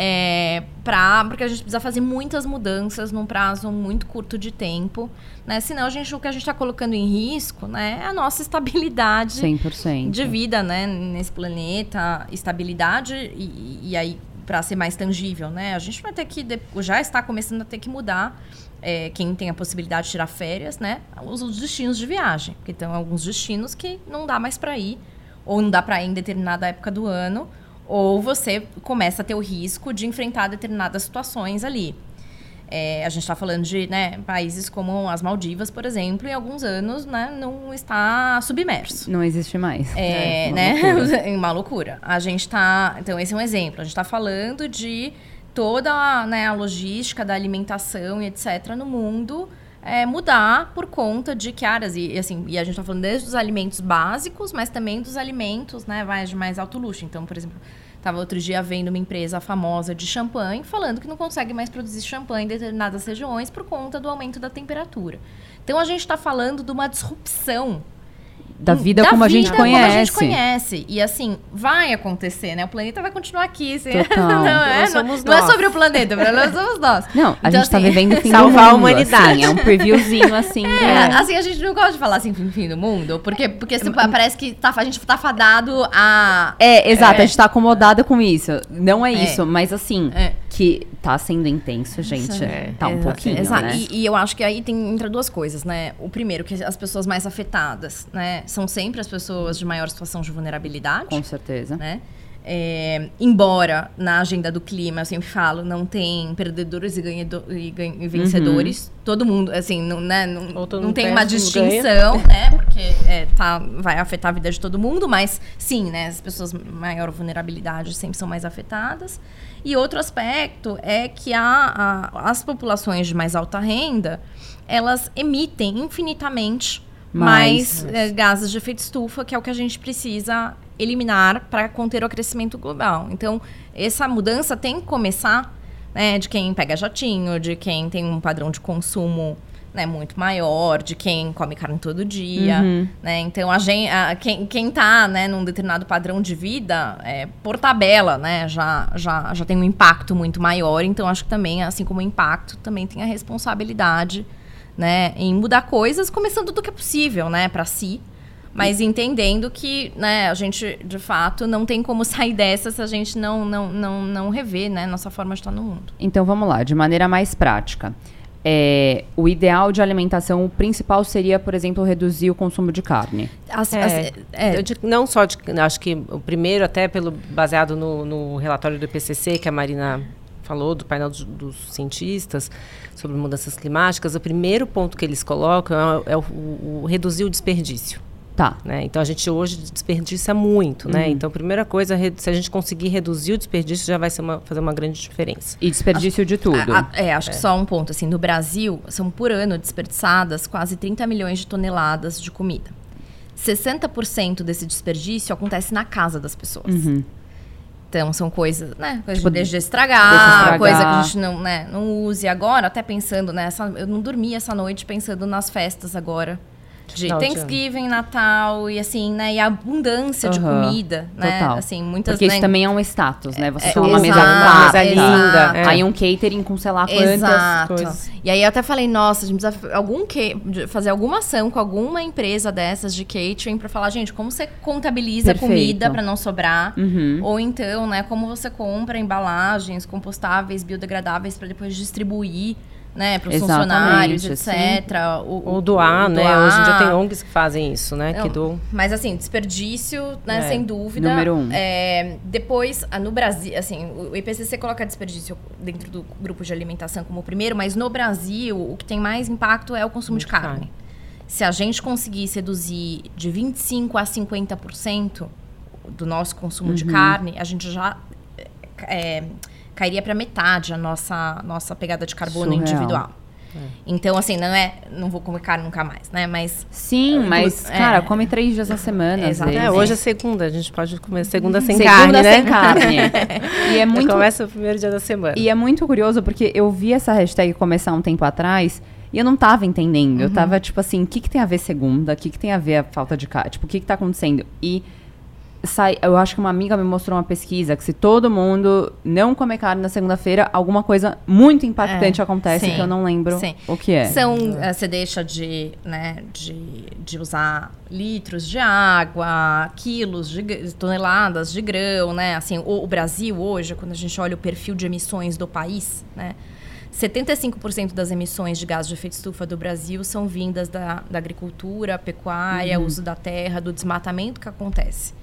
É, pra, porque a gente precisa fazer muitas mudanças num prazo muito curto de tempo, né? Senão a gente, o que a gente está colocando em risco, né, é a nossa estabilidade 100%. de vida, né, nesse planeta, estabilidade e, e aí para ser mais tangível, né, a gente vai ter que já está começando a ter que mudar é, quem tem a possibilidade de tirar férias, né, os, os destinos de viagem, porque tem alguns destinos que não dá mais para ir ou não dá para ir em determinada época do ano, ou você começa a ter o risco de enfrentar determinadas situações ali. É, a gente está falando de né, países como as Maldivas, por exemplo, em alguns anos né, não está submerso. Não existe mais. É, uma né? loucura. uma loucura. A gente tá. Então, esse é um exemplo. A gente está falando de toda a, né, a logística da alimentação e etc. no mundo é, mudar por conta de que áreas. E, e, assim, e a gente está falando desde os alimentos básicos, mas também dos alimentos né, mais, de mais alto luxo. Então, por exemplo. Estava outro dia vendo uma empresa famosa de champanhe falando que não consegue mais produzir champanhe em determinadas regiões por conta do aumento da temperatura. Então a gente está falando de uma disrupção Da vida da como a gente vida conhece. Como a gente conhece. E assim, vai acontecer, né? O planeta vai continuar aqui. Assim. Total. não, é, não, não é sobre o planeta, nós somos nós. Não, a Então, gente tá assim, vivendo o fim salvar a do mundo. humanidade. assim, é um previewzinho assim. É, do- assim, a gente não gosta de falar assim, fim, fim do mundo, porque, porque assim, parece que tá, a gente tá fadado a... É, exato, É. a gente tá acomodada com isso. Não é É. isso, mas assim, É. que tá sendo intenso, gente. É. Tá um pouquinho, Exato. né? E, e eu acho que aí tem entra duas coisas, né? O primeiro, que as pessoas mais afetadas, né? São sempre as pessoas de maior situação de vulnerabilidade. Com certeza. né? É, embora na agenda do clima, eu sempre falo, não tem perdedores e, ganhado- e gan- e vencedores. Todo mundo, assim, não, né, não, não mundo tem uma distinção, né? Porque é, tá, vai afetar a vida de todo mundo, mas sim, né? As pessoas maior vulnerabilidade sempre são mais afetadas. E outro aspecto é que a, a- as populações de mais alta renda, elas emitem infinitamente Mais. mais é, gases de efeito estufa, que é o que a gente precisa eliminar para conter o aquecimento global. Então, essa mudança tem que começar né, de quem pega jatinho, de quem tem um padrão de consumo né, muito maior de quem come carne todo dia, Uhum. né? Então a gente, a- quem, quem tá, né, num determinado padrão de vida, é, por tabela, né, já, já, já tem um impacto muito maior. Então acho que também, assim como o impacto, também tem a responsabilidade, né, em mudar coisas, começando do que é possível, né, para si. Mas entendendo que, né, a gente, de fato, não tem como sair dessa se a gente não, não, não, não rever, né, nossa forma de estar no mundo. Então vamos lá, de maneira mais prática. É, o ideal de alimentação, o principal seria, por exemplo, reduzir o consumo de carne. As- É, as- é, eu digo- não só de, acho que o primeiro até pelo baseado no, no relatório do IPCC que a Marina falou do painel dos, dos cientistas sobre mudanças climáticas, o primeiro ponto que eles colocam é, o- é o, o reduzir o desperdício. Tá. né? Então a gente hoje desperdiça muito, né? Então a primeira coisa, se a gente conseguir reduzir o desperdício, já vai ser uma, fazer uma grande diferença. E desperdício de tudo. A- a- é, acho que só um ponto. Assim, no Brasil, são por ano desperdiçadas quase 30 milhões de toneladas de comida. 60% desse desperdício acontece na casa das pessoas. Uhum. Então, são coisas, né? Coisa de deixa estragar, deixa estragar. coisa que a gente não, né, não use. Agora, até pensando nessa... Eu não dormi essa noite pensando nas festas agora. De de Thanksgiving, Natal e assim, né? E a abundância de Aham. comida, né? Total. Assim, muitas, Porque né? isso também é um status, né? Você É, tem uma mesa exato, farta, exato. É. aí um catering com sei lá quantas Exato. coisas. E aí eu até falei, nossa, a gente precisa algum que, de- fazer alguma ação com alguma empresa dessas de catering pra falar, gente, como você contabiliza Perfeito. comida pra não sobrar? Uhum. Ou então, né, como você compra embalagens compostáveis, biodegradáveis pra depois distribuir, né, para os Exatamente, funcionários, sim. etc. O- Ou doar, o né? doar. Hoje em dia tem ONGs que fazem isso, né? Não, Que doam. Mas assim, desperdício, né, É. sem dúvida. Número um. É, depois, no Brasil, assim, o IPCC coloca desperdício dentro do grupo de alimentação como o primeiro, mas no Brasil, o que tem mais impacto é o consumo de De carne. carne. Se a gente conseguisse reduzir de 25% a 50% do nosso consumo Uhum. de carne, a gente já é, cairia para metade a nossa, nossa pegada de carbono Surreal. individual. Então, assim, não é. Não vou comer carne nunca mais, né? Mas Sim, mas, É. cara, come três dias na semana. vezes. É, hoje é segunda, a gente pode comer segunda sem Segunda carne, né? sem carne. e é muito Começa o primeiro dia da semana. E é muito curioso porque eu vi essa hashtag começar um tempo atrás e eu não tava entendendo. Eu tava tipo assim, o que, que tem a ver segunda? O que, que tem a ver a falta de carne? Tipo, o que, que tá acontecendo? E sai, eu acho que uma amiga me mostrou uma pesquisa que se todo mundo não comer carne na segunda-feira, alguma coisa muito impactante É, acontece sim, que eu não lembro sim. o que é. São, eh, você deixa de, né, de, de usar litros de água, quilos de toneladas de grão, né? Assim, o, o Brasil hoje, quando a gente olha o perfil de emissões do país, né? 75% das emissões de gás de efeito estufa do Brasil são vindas da, da agricultura, pecuária, uso da terra, do desmatamento que acontece.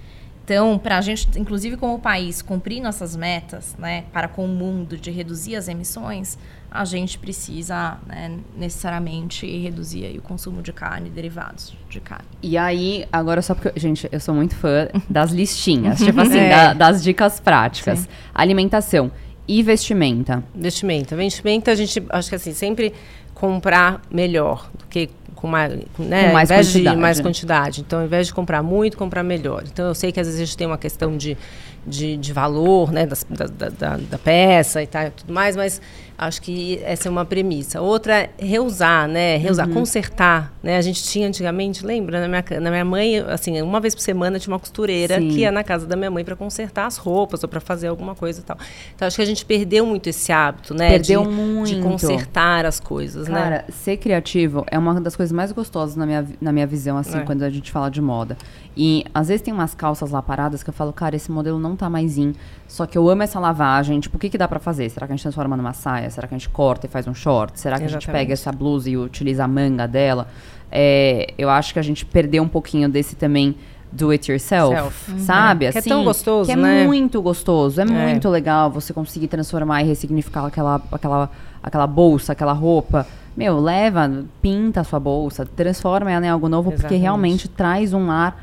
Então, para a gente, inclusive como país, cumprir nossas metas, né, para com o mundo de reduzir as emissões, a gente precisa né, necessariamente reduzir aí o consumo de carne e derivados de carne. E aí, agora só porque. Gente, eu sou muito fã das listinhas, tipo assim, É. da- das dicas práticas. Alimentação e vestimenta. Investimento. Investimento, a gente, acho que assim, sempre comprar melhor do que com mais, né, Com mais quantidade. de mais quantidade. Então, ao invés de comprar muito, comprar melhor. Então, eu sei que às vezes a gente tem uma questão de, de, de valor, né, das- da, da, da- da peça e tal, e tudo mais, mas acho que essa é uma premissa. Outra é reusar, né, reusar, consertar, né. A gente tinha antigamente, lembra, na minha, na minha mãe, assim, uma vez por semana tinha uma costureira Sim. que ia na casa da minha mãe para consertar as roupas ou para fazer alguma coisa e tal. Então, acho que a gente perdeu muito esse hábito, né, Perdeu de, muito. de consertar as coisas, né. Cara, ser criativo é uma das coisas mais gostosas na minha, na minha visão, assim, É. quando a gente fala de moda. E às vezes tem umas calças lá paradas que eu falo, cara, esse modelo não tá mais in. Só que eu amo essa lavagem. Tipo, o que, que dá pra fazer? Será que a gente transforma numa saia? Será que a gente corta e faz um short? Será que a gente Exatamente. pega essa blusa e utiliza a manga dela? É, eu acho que a gente perdeu um pouquinho desse também do it yourself, Self. sabe? Que é Assim, tão gostoso, que é né? muito gostoso, é, muito legal você conseguir transformar e ressignificar aquela, aquela, aquela bolsa, aquela roupa. Meu, leva, pinta a sua bolsa, transforma ela em algo novo, porque Exatamente. realmente traz um ar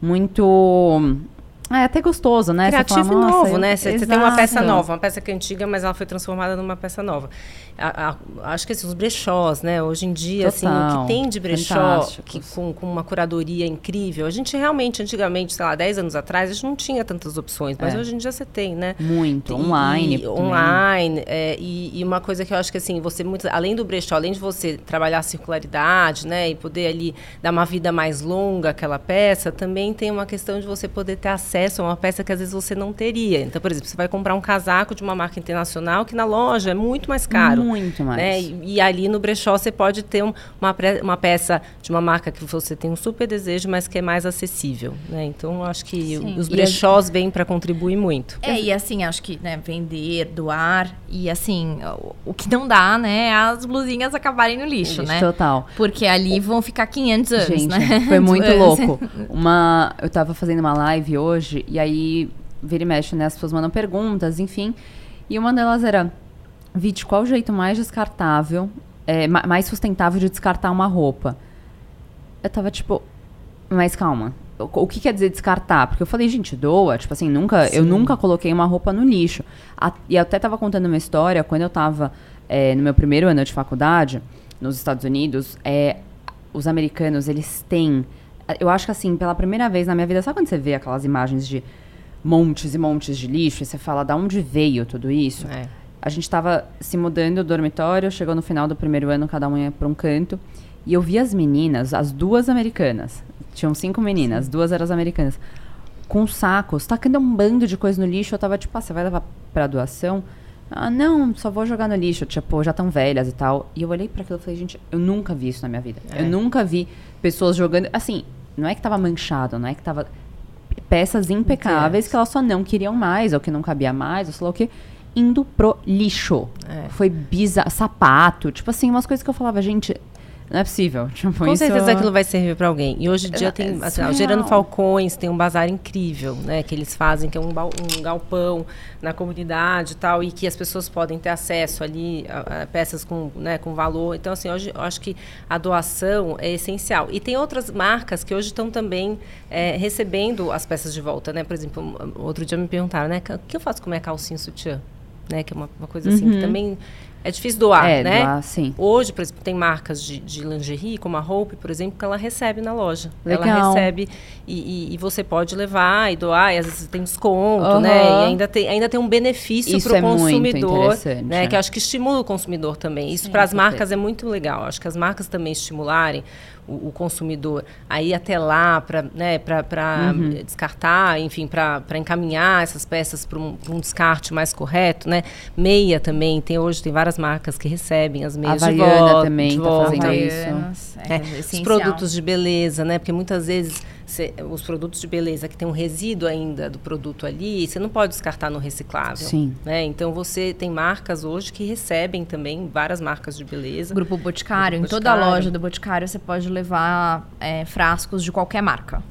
muito. Ah, é até gostoso, né? Criativo fala, novo, né? Você tem uma peça nova, uma peça que é antiga, mas ela foi transformada numa peça nova. A, a, acho que assim, os brechós, né? Hoje em dia, Total. assim, o que tem de brechó que, com, com, uma curadoria incrível. A gente realmente, antigamente, sei lá, 10 anos atrás, a gente não tinha tantas opções, mas é. hoje em dia você tem, né? Muito, e, online. E, online. É, e, e, uma coisa que eu acho que assim, você muito, além do brechó, além de você trabalhar a circularidade, né? E poder ali dar uma vida mais longa àquela peça, também tem uma questão de você poder ter acesso a uma peça que às vezes você não teria. Então, por exemplo, você vai comprar um casaco de uma marca internacional que na loja é muito mais caro. Muito mais. Né? E, e, ali no brechó você pode ter um, uma, uma peça de uma marca que você tem um super desejo, mas que é mais acessível. Né? Então, eu acho que Sim. os brechós vêm para contribuir muito. É, e assim, acho que né, vender, doar, e assim, o, o, que não dá, né, é as blusinhas acabarem no lixo, né? Total. Porque ali vão ficar 500 anos, Gente, né? foi muito louco. Uma, eu tava fazendo uma live hoje, e aí, vira e mexe, né, as pessoas mandam perguntas, enfim, e uma delas era Vit, qual o jeito mais descartável, é, mais sustentável de descartar uma roupa? Eu tava tipo, mas calma. O, que quer dizer descartar? Porque eu falei, gente, doa. Tipo assim, nunca, eu nunca coloquei uma roupa no lixo. A, e eu até tava contando uma história, quando eu tava é, no meu primeiro ano de faculdade, nos Estados Unidos, é, os americanos, eles têm. Eu acho que assim, pela primeira vez na minha vida, sabe quando você vê aquelas imagens de montes e montes de lixo e você fala, da onde veio tudo isso? É. A gente estava se mudando do dormitório, chegou no final do primeiro ano, cada um ia para um canto. E eu vi as meninas, as duas americanas. Tinham cinco meninas, Sim. duas eram as americanas. Com sacos, tacando um bando de coisa no lixo. Eu tava tipo, ah, você vai levar pra doação? Ah, não, só vou jogar no lixo. Tipo, já estão velhas e tal. E eu olhei para aquilo e falei, gente, eu nunca vi isso na minha vida. É. Eu nunca vi pessoas jogando. Assim, não é que tava manchado, não é que tava. Peças impecáveis que elas só não queriam mais, ou que não cabia mais, ou sei lá o quê indo pro lixo. É. Foi bizarro. Sapato, tipo assim, umas coisas que eu falava, gente, não é possível. Tipo, Com isso... certeza aquilo vai servir para alguém. E hoje em dia é, tem, assim, Gerando Falcões, tem um bazar incrível, né? Que eles fazem, que é um, um galpão na comunidade e tal, e que as pessoas podem ter acesso ali a, a peças com, né, com valor. Então, assim, hoje eu acho que a doação é essencial. E tem outras marcas que hoje estão também é, recebendo as peças de volta, né? Por exemplo, outro dia me perguntaram, né? O que eu faço com minha calcinha sutiã? né? Que é uma, uma coisa assim uhum. que também é difícil doar, é, né? Doar, sim. Hoje, por exemplo, tem marcas de, de lingerie, como a Hope, por exemplo, que ela recebe na loja. Legal. Ela recebe e, e, e, você pode levar e doar, e às vezes tem desconto, uhum. né? E ainda tem, ainda tem um benefício para o é consumidor, né? É. Que acho que estimula o consumidor também. Isso para as marcas é muito legal. Acho que as marcas também estimularem o, o consumidor a ir até lá para né, uhum. descartar, enfim, para encaminhar essas peças para um, um, descarte mais correto, né? Meia também, tem hoje tem várias marcas que recebem as meias a de volta. também está fazendo isso. É, é, os produtos de beleza, né? Porque muitas vezes Cê, os produtos de beleza que tem um resíduo ainda do produto ali, você não pode descartar no reciclável. Sim. Né? Então você tem marcas hoje que recebem também várias marcas de beleza. Grupo Boticário, Grupo em toda a loja do Boticário você pode levar é, frascos de qualquer marca.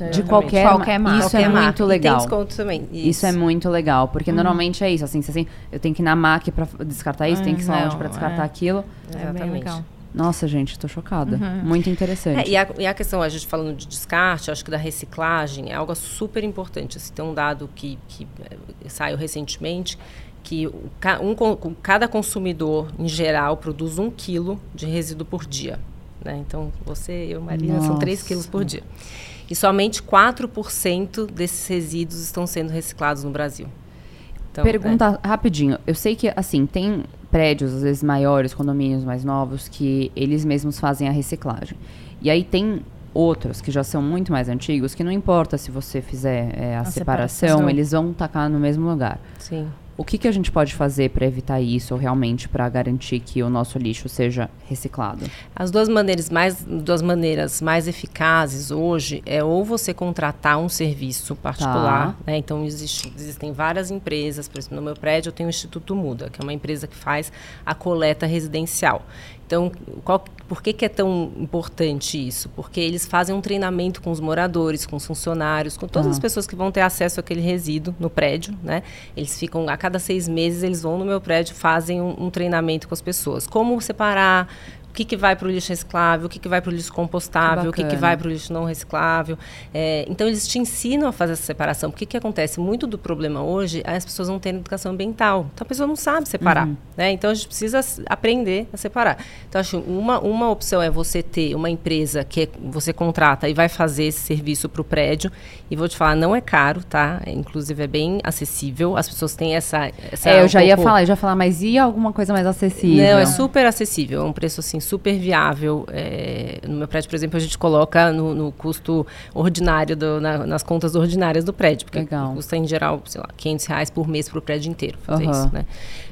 É de qualquer, qualquer marca. Isso qualquer é marca. muito legal. E tem desconto também. Isso. isso. é muito legal, porque uhum. normalmente é isso, assim, assim, eu tenho que ir na MAC para descartar isso, uhum. tem que ir na onde para descartar é. aquilo. É, é bem legal. Nossa, gente, estou chocada. Uhum. Muito interessante. É, e, a, e, a, questão, a gente falando de descarte, acho que da reciclagem é algo super importante. Assim, tem um dado que, que é, saiu recentemente, que um, cada consumidor, em geral, produz um quilo de resíduo por dia. Né? Então, você e eu, Marina, Nossa. são três quilos por dia. E somente 4% desses resíduos estão sendo reciclados no Brasil. Então, Pergunta é. rapidinho. Eu sei que, assim, tem prédios, às vezes maiores, condomínios mais novos, que eles mesmos fazem a reciclagem. E aí tem outros que já são muito mais antigos, que não importa se você fizer é, a, a separação, separação, eles vão tacar no mesmo lugar. Sim. O que, que a gente pode fazer para evitar isso, ou realmente para garantir que o nosso lixo seja reciclado? As duas maneiras mais, duas maneiras mais eficazes hoje é ou você contratar um serviço particular, tá. né? Então existe, existem várias empresas, por exemplo, no meu prédio eu tenho o Instituto Muda, que é uma empresa que faz a coleta residencial. Então, qual, por que, que, é tão importante isso? Porque eles fazem um treinamento com os moradores, com os funcionários, com todas ah. as pessoas que vão ter acesso àquele resíduo no prédio, né? Eles ficam, a cada seis meses, eles vão no meu prédio, fazem um, um treinamento com as pessoas. Como separar, o que, que vai para o lixo reciclável, o que, que vai para o lixo compostável, o que, que vai para o lixo não reciclável. É, então, eles te ensinam a fazer essa separação. Porque o que acontece? Muito do problema hoje é as pessoas não terem educação ambiental. Então, a pessoa não sabe separar. Uhum. Né? Então, a gente precisa aprender a separar. Então, acho uma, uma opção é você ter uma empresa que você contrata e vai fazer esse serviço para o prédio. E vou te falar, não é caro, tá? Inclusive, é bem acessível. As pessoas têm essa... essa é, eu já um ia falar, eu já ia falar, mas e alguma coisa mais acessível? Não, é super acessível. É um preço, assim, super viável. É, no meu prédio, por exemplo, a gente coloca no, no custo ordinário, do, na, nas contas ordinárias do prédio. Porque Legal. custa, em geral, sei lá, 500 reais por mês para o prédio inteiro fazer uhum. isso, né?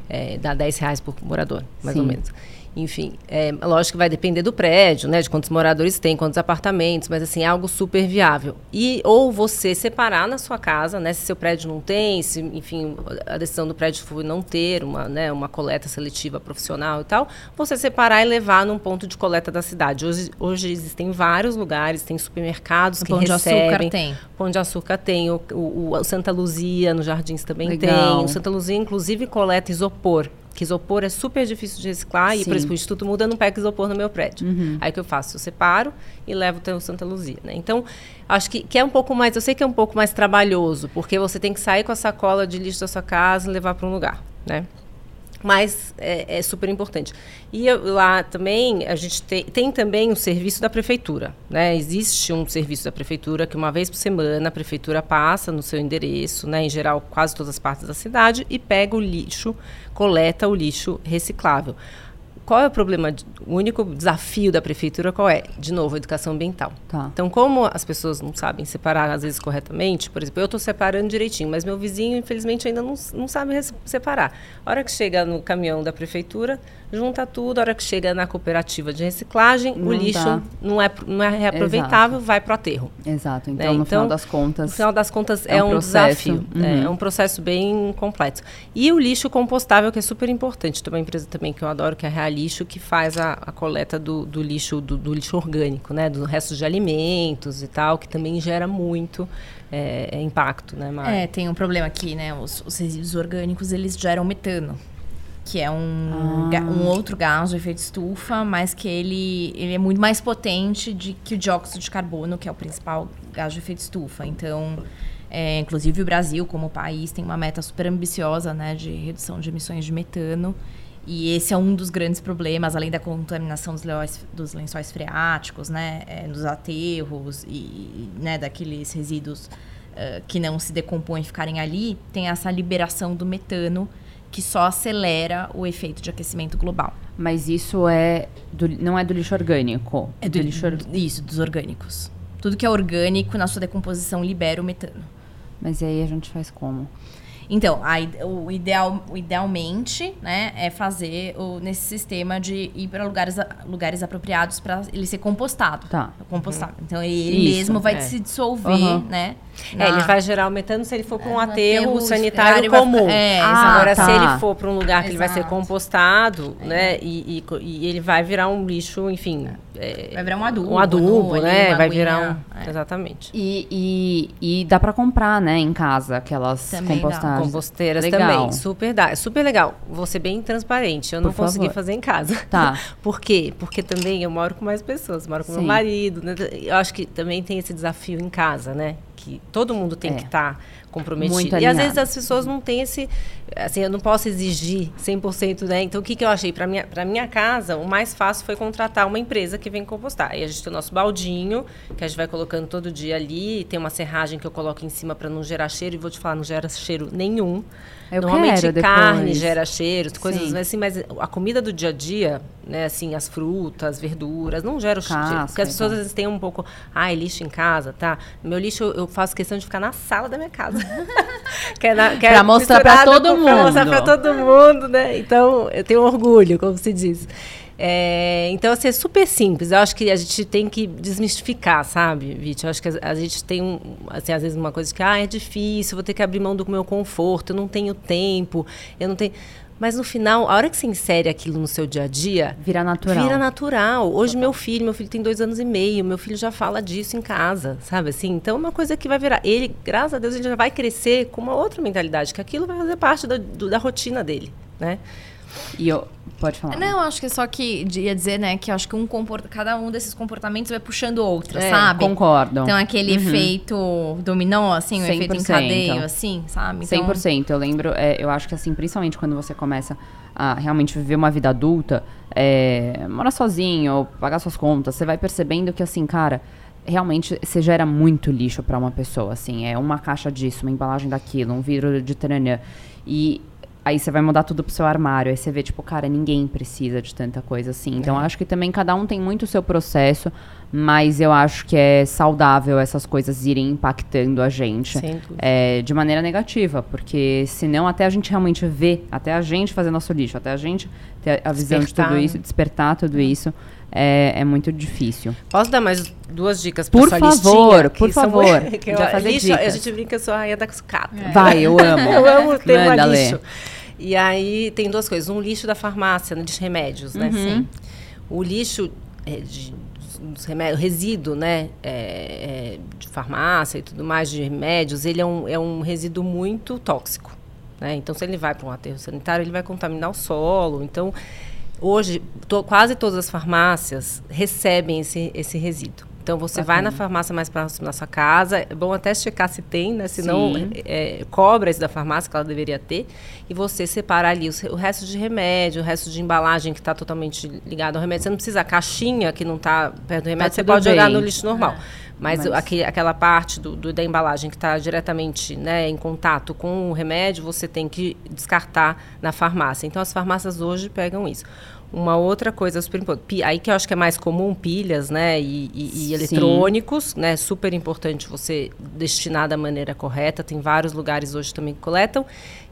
É, dá 10 reais por morador, mais Sim. ou menos. Enfim, é, lógico que vai depender do prédio, né? De quantos moradores tem, quantos apartamentos, mas assim, é algo super viável. E ou você separar na sua casa, né? Se seu prédio não tem, se, enfim, a decisão do prédio foi não ter uma, né, uma coleta seletiva profissional e tal, você separar e levar num ponto de coleta da cidade. Hoje, hoje existem vários lugares, tem supermercados o que Pão recebem. de Açúcar tem. Pão de Açúcar tem, o, o, o Santa Luzia, no Jardins também Legal. tem. O Santa Luzia, inclusive, coleta isopor que isopor é super difícil de reciclar Sim. e, por exemplo, o Instituto Muda não pega isopor no meu prédio. Uhum. Aí o que eu faço? Eu separo e levo até o Santa Luzia, né? Então, acho que, que é um pouco mais, eu sei que é um pouco mais trabalhoso, porque você tem que sair com a sacola de lixo da sua casa e levar para um lugar, né? Mas é, é, super importante. E eu, lá também, a gente tem, tem também o serviço da prefeitura. Né? Existe um serviço da prefeitura que uma vez por semana a prefeitura passa no seu endereço, né, em geral quase todas as partes da cidade, e pega o lixo, coleta o lixo reciclável qual é o problema? O único desafio da prefeitura qual é? De novo, educação ambiental. Tá. Então, como as pessoas não sabem separar, às vezes, corretamente, por exemplo, eu estou separando direitinho, mas meu vizinho, infelizmente, ainda não, não sabe separar. A hora que chega no caminhão da prefeitura, junta tudo, a hora que chega na cooperativa de reciclagem, não o lixo não é, não é reaproveitável, Exato. vai para o aterro. Exato. Então, né? no final então, das contas. No final das contas, é, é um, desafio. Uhum. É, é, um processo bem complexo. E o lixo compostável, que é super importante. Tem uma empresa também que eu adoro, que é a Real Lixo, que faz a, a coleta do, do lixo, do, do, lixo orgânico, né? Do resto de alimentos e tal, que também gera muito. É, impacto, né, Mari? É, tem um problema aqui, né? Os, os resíduos orgânicos, eles geram metano que é um, ah. um outro gás de efeito estufa, mas que ele, ele é muito mais potente de, que o dióxido de carbono, que é o principal gás de efeito estufa. Então, é, inclusive o Brasil, como país, tem uma meta super ambiciosa né, de redução de emissões de metano. E esse é um dos grandes problemas, além da contaminação dos, leões, dos lençóis freáticos, né, é, dos aterros e né, daqueles resíduos uh, que não se decompõem ficarem ali, tem essa liberação do metano, que só acelera o efeito de aquecimento global. Mas isso é do, não é do lixo orgânico? É do, do lixo or... Isso, dos orgânicos. Tudo que é orgânico, na sua decomposição, libera o metano. Mas aí a gente faz como? Então, a, o ideal, idealmente, né, é fazer o, nesse sistema de ir para lugares, lugares apropriados para ele ser compostado. Tá. Compostado. Uhum. Então, ele Isso, mesmo vai é. se dissolver, uhum. né? Na... É, ele vai gerar o metano se ele for para um é, aterro sanitário comum. É, ah, Agora, tá. se ele for para um lugar que Exato. ele vai ser compostado, é. né, e, e, e, ele vai virar um lixo, enfim... É, vai virar um adubo. Um adubo, né? Vai virar um... Exatamente. E, e, e dá para comprar, né, em casa, aquelas compostadas. Composteiras legal. também. Super dá. Super legal. Vou ser bem transparente. Eu não Por consegui favor. fazer em casa. Tá. Por quê? Porque também eu moro com mais pessoas. Moro com Sim. meu marido. Né? Eu acho que também tem esse desafio em casa, né? Que todo mundo tem é. que estar tá comprometido. E às vezes as pessoas não têm esse. Assim, eu não posso exigir 100%, né? Então, o que, que eu achei? Para minha, minha casa, o mais fácil foi contratar uma empresa que vem compostar. Aí a gente tem o nosso baldinho, que a gente vai colocando todo dia ali. Tem uma serragem que eu coloco em cima para não gerar cheiro. E vou te falar, não gera cheiro nenhum. Eu Normalmente quero carne depois. gera cheiro, coisas Sim. assim, mas a comida do dia a dia, né, assim, as frutas, verduras, não gera Casca, cheiro. Porque as pessoas então. às vezes têm um pouco, ai, lixo em casa, tá? Meu lixo eu faço questão de ficar na sala da minha casa. que é na, que é pra mostrar pra todo mundo. Pra mostrar pra todo mundo, né? Então, eu tenho orgulho, como se diz. É, então, assim, é super simples. Eu acho que a gente tem que desmistificar, sabe, Viti? Eu acho que a, a, gente tem, um, assim, às vezes, uma coisa que, ah, é difícil, vou ter que abrir mão do meu conforto, eu não tenho tempo, eu não tenho... Mas no final, a hora que você insere aquilo no seu dia a dia. Vira natural. Vira natural. Hoje, meu filho, meu filho tem dois anos e meio, meu filho já fala disso em casa, sabe assim? Então, é uma coisa que vai virar. Ele, graças a Deus, ele já vai crescer com uma outra mentalidade, que aquilo vai fazer parte da, do, da rotina dele. né? E eu. Pode falar. Não, acho que só que ia dizer, né, que acho que um comport... cada um desses comportamentos vai puxando outro, É, sabe? Concordo. Então aquele Uhum. efeito dominó, assim, o efeito em 100%. cadeio, assim, sabe? Então, 100%. Eu lembro, é, eu acho que assim, principalmente quando você começa a realmente viver uma vida adulta, é, morar sozinho, pagar suas contas, você vai percebendo que assim, cara, realmente você gera muito lixo pra uma pessoa, assim, é uma caixa disso, uma embalagem daquilo, um vidro de taranã. E aí você vai mudar tudo pro seu armário, aí você vê, tipo, cara, ninguém precisa de tanta coisa assim. Então, É. acho que também cada um tem muito o seu processo, mas eu acho que é saudável essas coisas irem impactando a gente Sem dúvida. é, de maneira negativa, porque senão até a gente realmente ver, até a gente fazer nosso lixo, até a gente ter a visão de tudo né? isso, despertar tudo isso, é, é muito difícil. Posso dar mais duas dicas pra Por sua favor, listinha, por são favor. que eu- Já fazer lixo, dicas. A gente brinca que eu sou a rainha da sucata. Vai, eu amo. Eu amo o tema Manda, Lê. lixo. E aí tem duas coisas. Um lixo da farmácia, né, de remédios, né? Uhum. O lixo é, de dos remédios, resíduo, né, é, é, de farmácia e tudo mais, de remédios, ele é um, é um resíduo muito tóxico. Né? Então, se ele vai para um aterro sanitário, ele vai contaminar o solo. Então, hoje, to- quase todas as farmácias recebem esse, esse resíduo. Então, você vai na Bacana. farmácia mais próxima da sua casa. É bom até checar se tem, né? Se não, é, cobra esse da farmácia, que ela deveria ter. E você separa ali os- o, resto de remédio, o resto de embalagem que está totalmente ligado ao remédio. Você não precisa a caixinha que não está perto do remédio, você tudo pode jogar bem. no lixo normal. Mas, Mas- aque- aquela parte do, do- da embalagem que está diretamente né, em contato com o remédio, você tem que descartar na farmácia. Então, as farmácias hoje pegam isso. Uma outra coisa super importante, aí que eu acho que é mais comum, pilhas, né, e, e- e eletrônicos, né, super importante você destinar da maneira correta, tem vários lugares hoje também que coletam.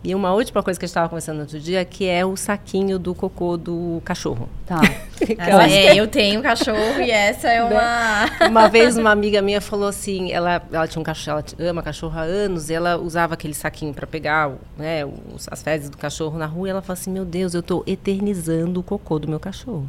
E uma última coisa que a gente estava conversando outro dia, que é o saquinho do cocô do cachorro. Tá. Essa é, eu tenho cachorro e essa é uma. Uma vez uma amiga minha falou assim, ela, ela tinha um cachorro, ela ama cachorro há anos, e ela usava aquele saquinho para pegar né, os- as fezes do cachorro na rua, e ela falou assim, meu Deus, eu estou eternizando o cocô do meu cachorro.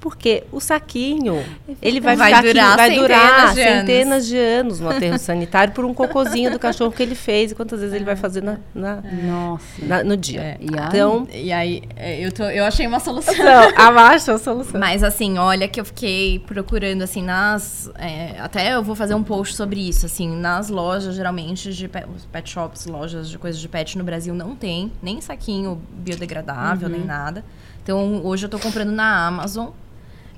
Porque o saquinho, ele vai, Vai ficar aqui- durar vai centenas durar de anos. centenas de anos no aterro sanitário por um cocôzinho do cachorro que ele fez e quantas vezes ele vai fazer na, na- Nossa. na- no dia. É. E aí? Então, E aí, é, eu, tô, eu achei uma solução. não, abaixo a solução. Mas assim, olha que eu fiquei procurando assim nas. é, até eu vou fazer um post sobre isso. Assim, nas lojas, geralmente, de pe- os pet shops, lojas de coisas de pet no Brasil não tem nem saquinho biodegradável, nem nada. Então hoje eu tô comprando na Amazon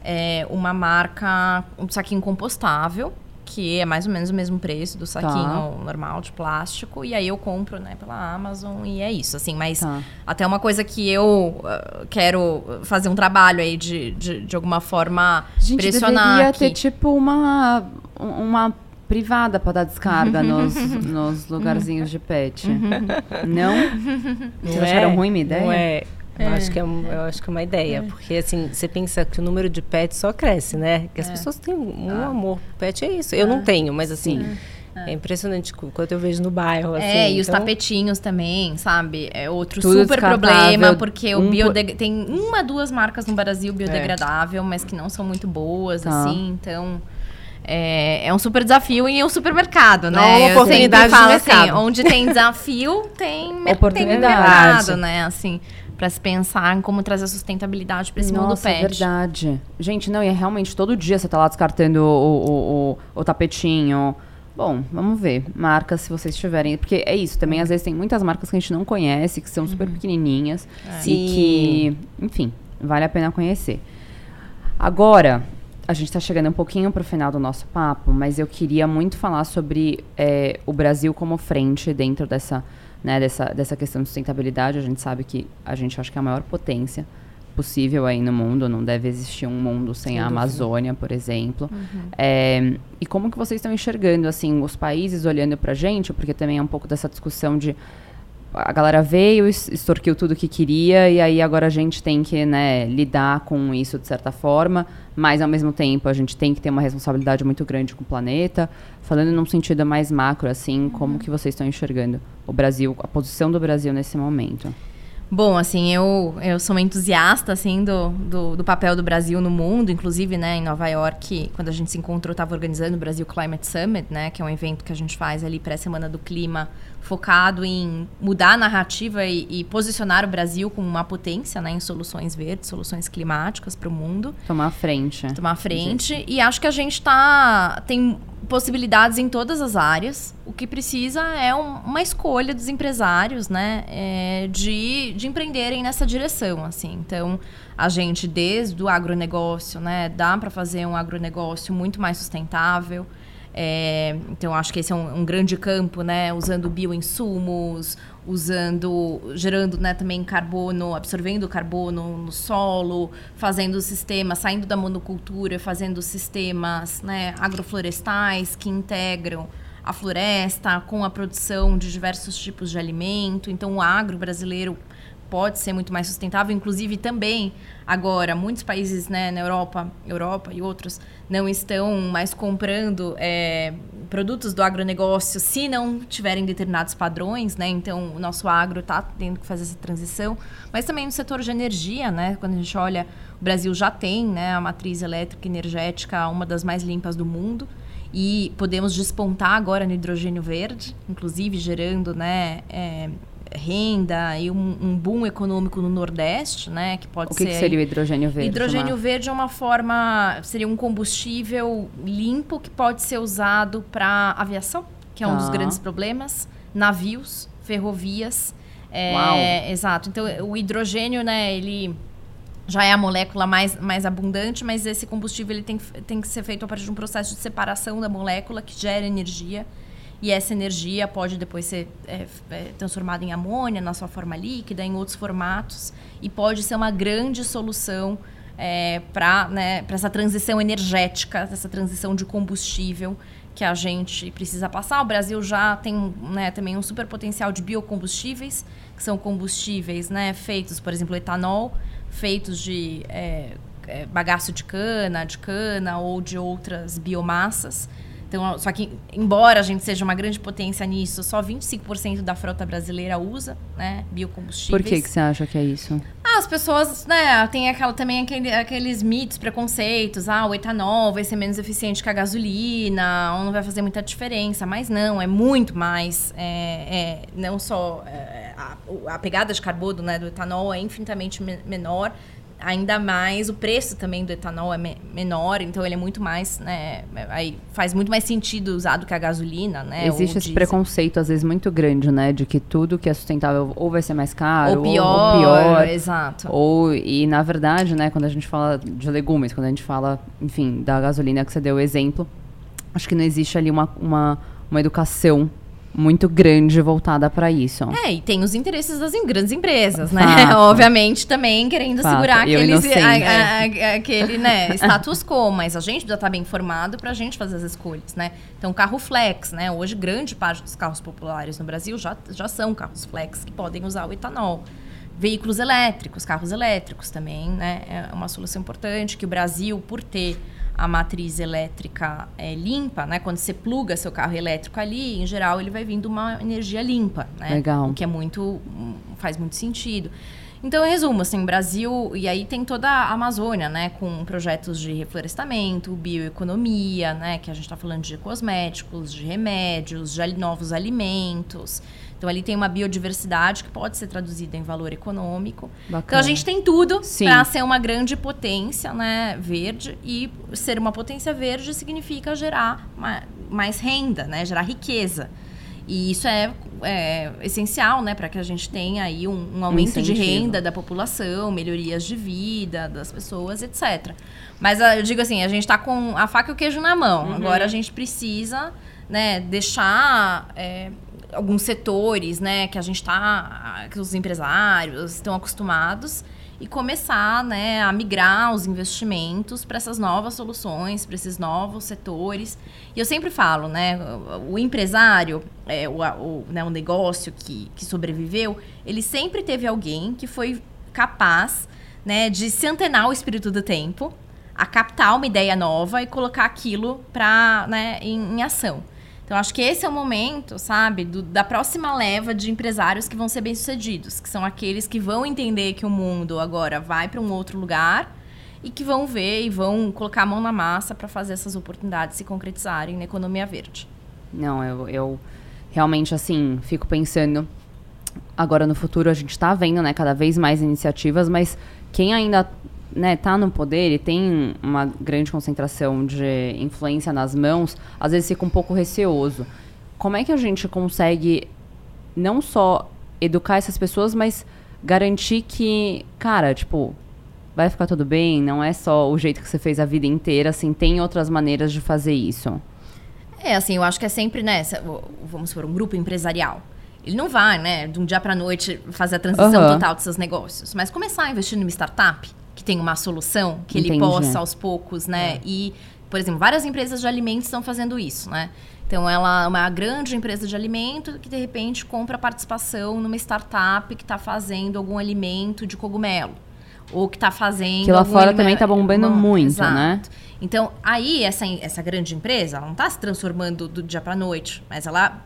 é, uma marca, um saquinho compostável. Que é mais ou menos o mesmo preço do saquinho normal de plástico. E aí eu compro, né, pela Amazon e é isso, assim. Mas Tá. até uma coisa que eu ah, quero fazer um trabalho aí de, de, de alguma forma Gente, pressionar deveria aqui. ter tipo uma, uma privada pra dar descarga nos, nos lugarzinhos de pet. Não? Vocês acharam é? ruim minha ideia? Não é. Eu, acho que é, um- eu acho que é uma ideia, porque assim, você pensa que o número de pets só cresce, né? Que as pessoas têm um Ah. amor pet, é isso. Eu não tenho, mas assim, é impressionante o quanto eu vejo no bairro, assim. É, e os então- tapetinhos também, sabe? É outro Tudo super problema, porque o um biodeg... tem uma, duas marcas no Brasil biodegradável, mas que não são muito boas, Tá. assim, então... É, é um super desafio e é um supermercado, né? É uma Eu oportunidade de falo assim, mercado. onde tem desafio, tem, mer- tem Oportunidade. mercado, né? Assim, pra se pensar em como trazer sustentabilidade pra esse mundo Nossa, pet. é verdade. Gente, não, e é realmente todo dia você tá lá descartando o, o, o, o tapetinho. Bom, vamos ver. Marcas, se vocês tiverem. Porque é isso, também às vezes tem muitas marcas que a gente não conhece, que são super pequenininhas. E Sim. que, enfim, vale a pena conhecer. Agora, a gente está chegando um pouquinho para o final do nosso papo, mas eu queria muito falar sobre é, o Brasil como frente dentro dessa, né, dessa, dessa questão de sustentabilidade. A gente sabe que a gente acha que é a maior potência possível aí no mundo. Não deve existir um mundo sem, a Amazônia, por exemplo. É, e como que vocês estão enxergando, assim, os países olhando para a gente? Porque também é um pouco dessa discussão de a galera veio, extorquiu tudo que queria e aí agora a gente tem que né, lidar com isso de certa forma, mas ao mesmo tempo a gente tem que ter uma responsabilidade muito grande com o planeta. Falando num sentido mais macro, assim, como que vocês estão enxergando o Brasil, a posição do Brasil nesse momento? Bom, assim, eu, eu sou uma entusiasta, assim, do, do, do papel do Brasil no mundo. Inclusive, né, em Nova York, quando a gente se encontrou, estava organizando o Brasil Climate Summit, né? Que é um evento que a gente faz ali pré-semana do clima focado em mudar a narrativa e, e, posicionar o Brasil como uma potência né, em soluções verdes, soluções climáticas para o mundo. Tomar frente. Tomar frente. E acho que a gente tá, tem possibilidades em todas as áreas. O que precisa é um, uma escolha dos empresários, né, é, de, de empreenderem nessa direção, assim. Então, a gente desde o agronegócio, né, dá para fazer um agronegócio muito mais sustentável. É, então, acho que esse é um, um, grande campo, né? Usando bioinsumos, usando, gerando né, também carbono, absorvendo carbono no solo, fazendo sistemas, saindo da monocultura, fazendo sistemas né, agroflorestais que integram a floresta com a produção de diversos tipos de alimento. Então, o agro brasileiro pode ser muito mais sustentável, inclusive também agora muitos países né, na Europa, Europa e outros não estão mais comprando é, produtos do agronegócio se não tiverem determinados padrões, né? Então o nosso agro está tendo que fazer essa transição, mas também no setor de energia, né? Quando a gente olha, o Brasil já tem, né, a matriz elétrica energética uma das mais limpas do mundo e podemos despontar agora no hidrogênio verde, inclusive gerando, né, é, renda e um, um, boom econômico no Nordeste, né? Que pode o que ser. O que seria o hidrogênio verde? Hidrogênio verde é uma forma, seria um combustível limpo que pode ser usado para aviação, que é um dos tá. grandes problemas, navios, ferrovias. É, Uau. Exato. Então o hidrogênio, né? Ele já é a molécula mais, mais abundante, mas esse combustível ele tem, tem que ser feito a partir de um processo de separação da molécula que gera energia e essa energia pode depois ser é, é, transformada em amônia na sua forma líquida, em outros formatos, e pode ser uma grande solução é, para né, essa transição energética, essa transição de combustível que a gente precisa passar. O Brasil já tem né, também um super potencial de biocombustíveis, que são combustíveis né, feitos, por exemplo, etanol, feitos de é, é bagaço de cana, de cana ou de outras biomassas então, só que, embora a gente seja uma grande potência nisso, só 25% da frota brasileira usa, né, biocombustíveis. Por que, que você acha que é isso? Ah, as pessoas, né, tem aquela, também aquele, aqueles mitos, preconceitos. Ah, o etanol vai ser menos eficiente que a gasolina, ou não vai fazer muita diferença. Mas não, é muito mais. É, é não só é, a, a, pegada de carbono né, do etanol é infinitamente menor ainda mais o preço também do etanol é me menor, então ele é muito mais, né, aí faz muito mais sentido usar do que a gasolina, né? Existe esse preconceito às vezes muito grande, né, de que tudo que é sustentável ou vai ser mais caro ou pior, ou, pior exato. Ou e na verdade, né, quando a gente fala de legumes, quando a gente fala, enfim, da gasolina que você deu o exemplo, acho que não existe ali uma, uma, uma educação muito grande voltada para isso. É, e tem os interesses das grandes empresas, né? Obviamente também querendo Fato. segurar aqueles, a, a, a, aquele né, status quo, mas a gente precisa estar bem informado para a gente fazer as escolhas, né? Então, carro flex, né? Hoje, grande parte dos carros populares no Brasil já, já são carros flex que podem usar o etanol. Veículos elétricos, carros elétricos também, né? É uma solução importante que o Brasil, por ter a matriz elétrica é, limpa, né? Quando você pluga seu carro elétrico ali, em geral ele vai vindo uma energia limpa, né? Legal. O que é muito faz muito sentido. Então, em resumo, assim, Brasil, e aí tem toda a Amazônia, né, com projetos de reflorestamento, bioeconomia, né, que a gente está falando de cosméticos, de remédios, de novos alimentos. Então ali tem uma biodiversidade que pode ser traduzida em valor econômico. Bacana. Então a gente tem tudo para ser uma grande potência né, verde e ser uma potência verde significa gerar mais renda, né, gerar riqueza. E isso é, é essencial, né, para que a gente tenha aí um, um aumento um de renda da população, melhorias de vida das pessoas, etc. Mas ah, eu digo assim, a gente está com a faca e o queijo na mão. Uhum. Agora a gente precisa, né, deixar é, alguns setores, né, que a gente está, que os empresários estão acostumados e começar, né, a migrar os investimentos para essas novas soluções, para esses novos setores. E eu sempre falo, né, o empresário, é, o, o, né, o negócio que, que sobreviveu, ele sempre teve alguém que foi capaz, né, de se antenar o espírito do tempo, a captar uma ideia nova e colocar aquilo para, né, em, em ação. Então, acho que esse é o momento, sabe, do, da próxima leva de empresários que vão ser bem-sucedidos, que são aqueles que vão entender que o mundo agora vai para um outro lugar e que vão ver e vão colocar a mão na massa para fazer essas oportunidades se concretizarem na economia verde. Não, eu, eu realmente, assim, fico pensando. Agora no futuro a gente está vendo, né, cada vez mais iniciativas, mas quem ainda né, tá no poder e tem uma grande concentração de influência nas mãos, às vezes fica um pouco receoso. Como é que a gente consegue não só educar essas pessoas, mas garantir que, cara, tipo, vai ficar tudo bem, não é só o jeito que você fez a vida inteira, assim, tem outras maneiras de fazer isso. É, assim, eu acho que é sempre, né, vamos supor, um grupo empresarial. Ele não vai, né, de um dia para noite fazer a transição uhum. total dos seus negócios, mas começar a investir numa startup que tem uma solução que Entendi. ele possa aos poucos, né, é. e por exemplo, várias empresas de alimentos estão fazendo isso, né? Então, ela é uma grande empresa de alimento que, de repente, compra participação numa startup que está fazendo algum alimento de cogumelo. Ou que está fazendo. Que lá fora também está bombando Bom, muito, exato. né? Então, aí, essa, essa grande empresa, ela não está se transformando do dia para noite, mas ela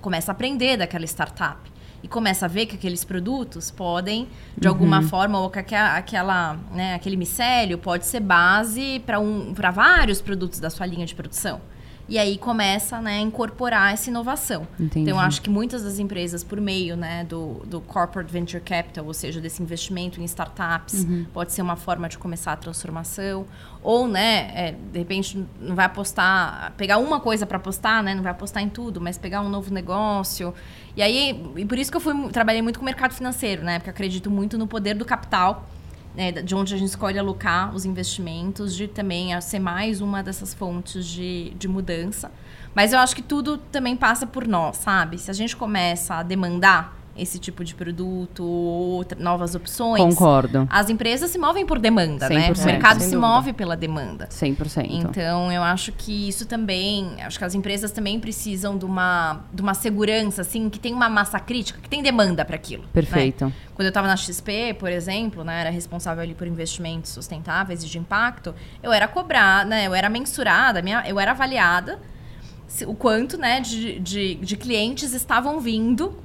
começa a aprender daquela startup e começa a ver que aqueles produtos podem, de uhum. alguma forma, ou que aquela, né, aquele micélio pode ser base para um, vários produtos da sua linha de produção. E aí começa né, a incorporar essa inovação. Entendi. Então, eu acho que muitas das empresas, por meio né, do, do Corporate Venture Capital, ou seja, desse investimento em startups, uhum. pode ser uma forma de começar a transformação. Ou, né, é, de repente, não vai apostar, pegar uma coisa para apostar, né, não vai apostar em tudo, mas pegar um novo negócio. E aí, e por isso que eu fui, trabalhei muito com o mercado financeiro, né, porque acredito muito no poder do capital né, de onde a gente escolhe alocar os investimentos, de também ser mais uma dessas fontes de, de mudança. Mas eu acho que tudo também passa por nós, sabe? Se a gente começa a demandar esse tipo de produto ou novas opções. Concordo. As empresas se movem por demanda, né? O mercado se dúvida. move pela demanda. 100%. Então, eu acho que isso também, acho que as empresas também precisam de uma, de uma segurança, assim, que tem uma massa crítica, que tem demanda para aquilo. Né? Perfeito. Né? Quando eu estava na XP, por exemplo, né, era responsável ali por investimentos sustentáveis e de impacto, eu era cobrada, né, eu era mensurada, minha, eu era avaliada o quanto né, de, de, de clientes estavam vindo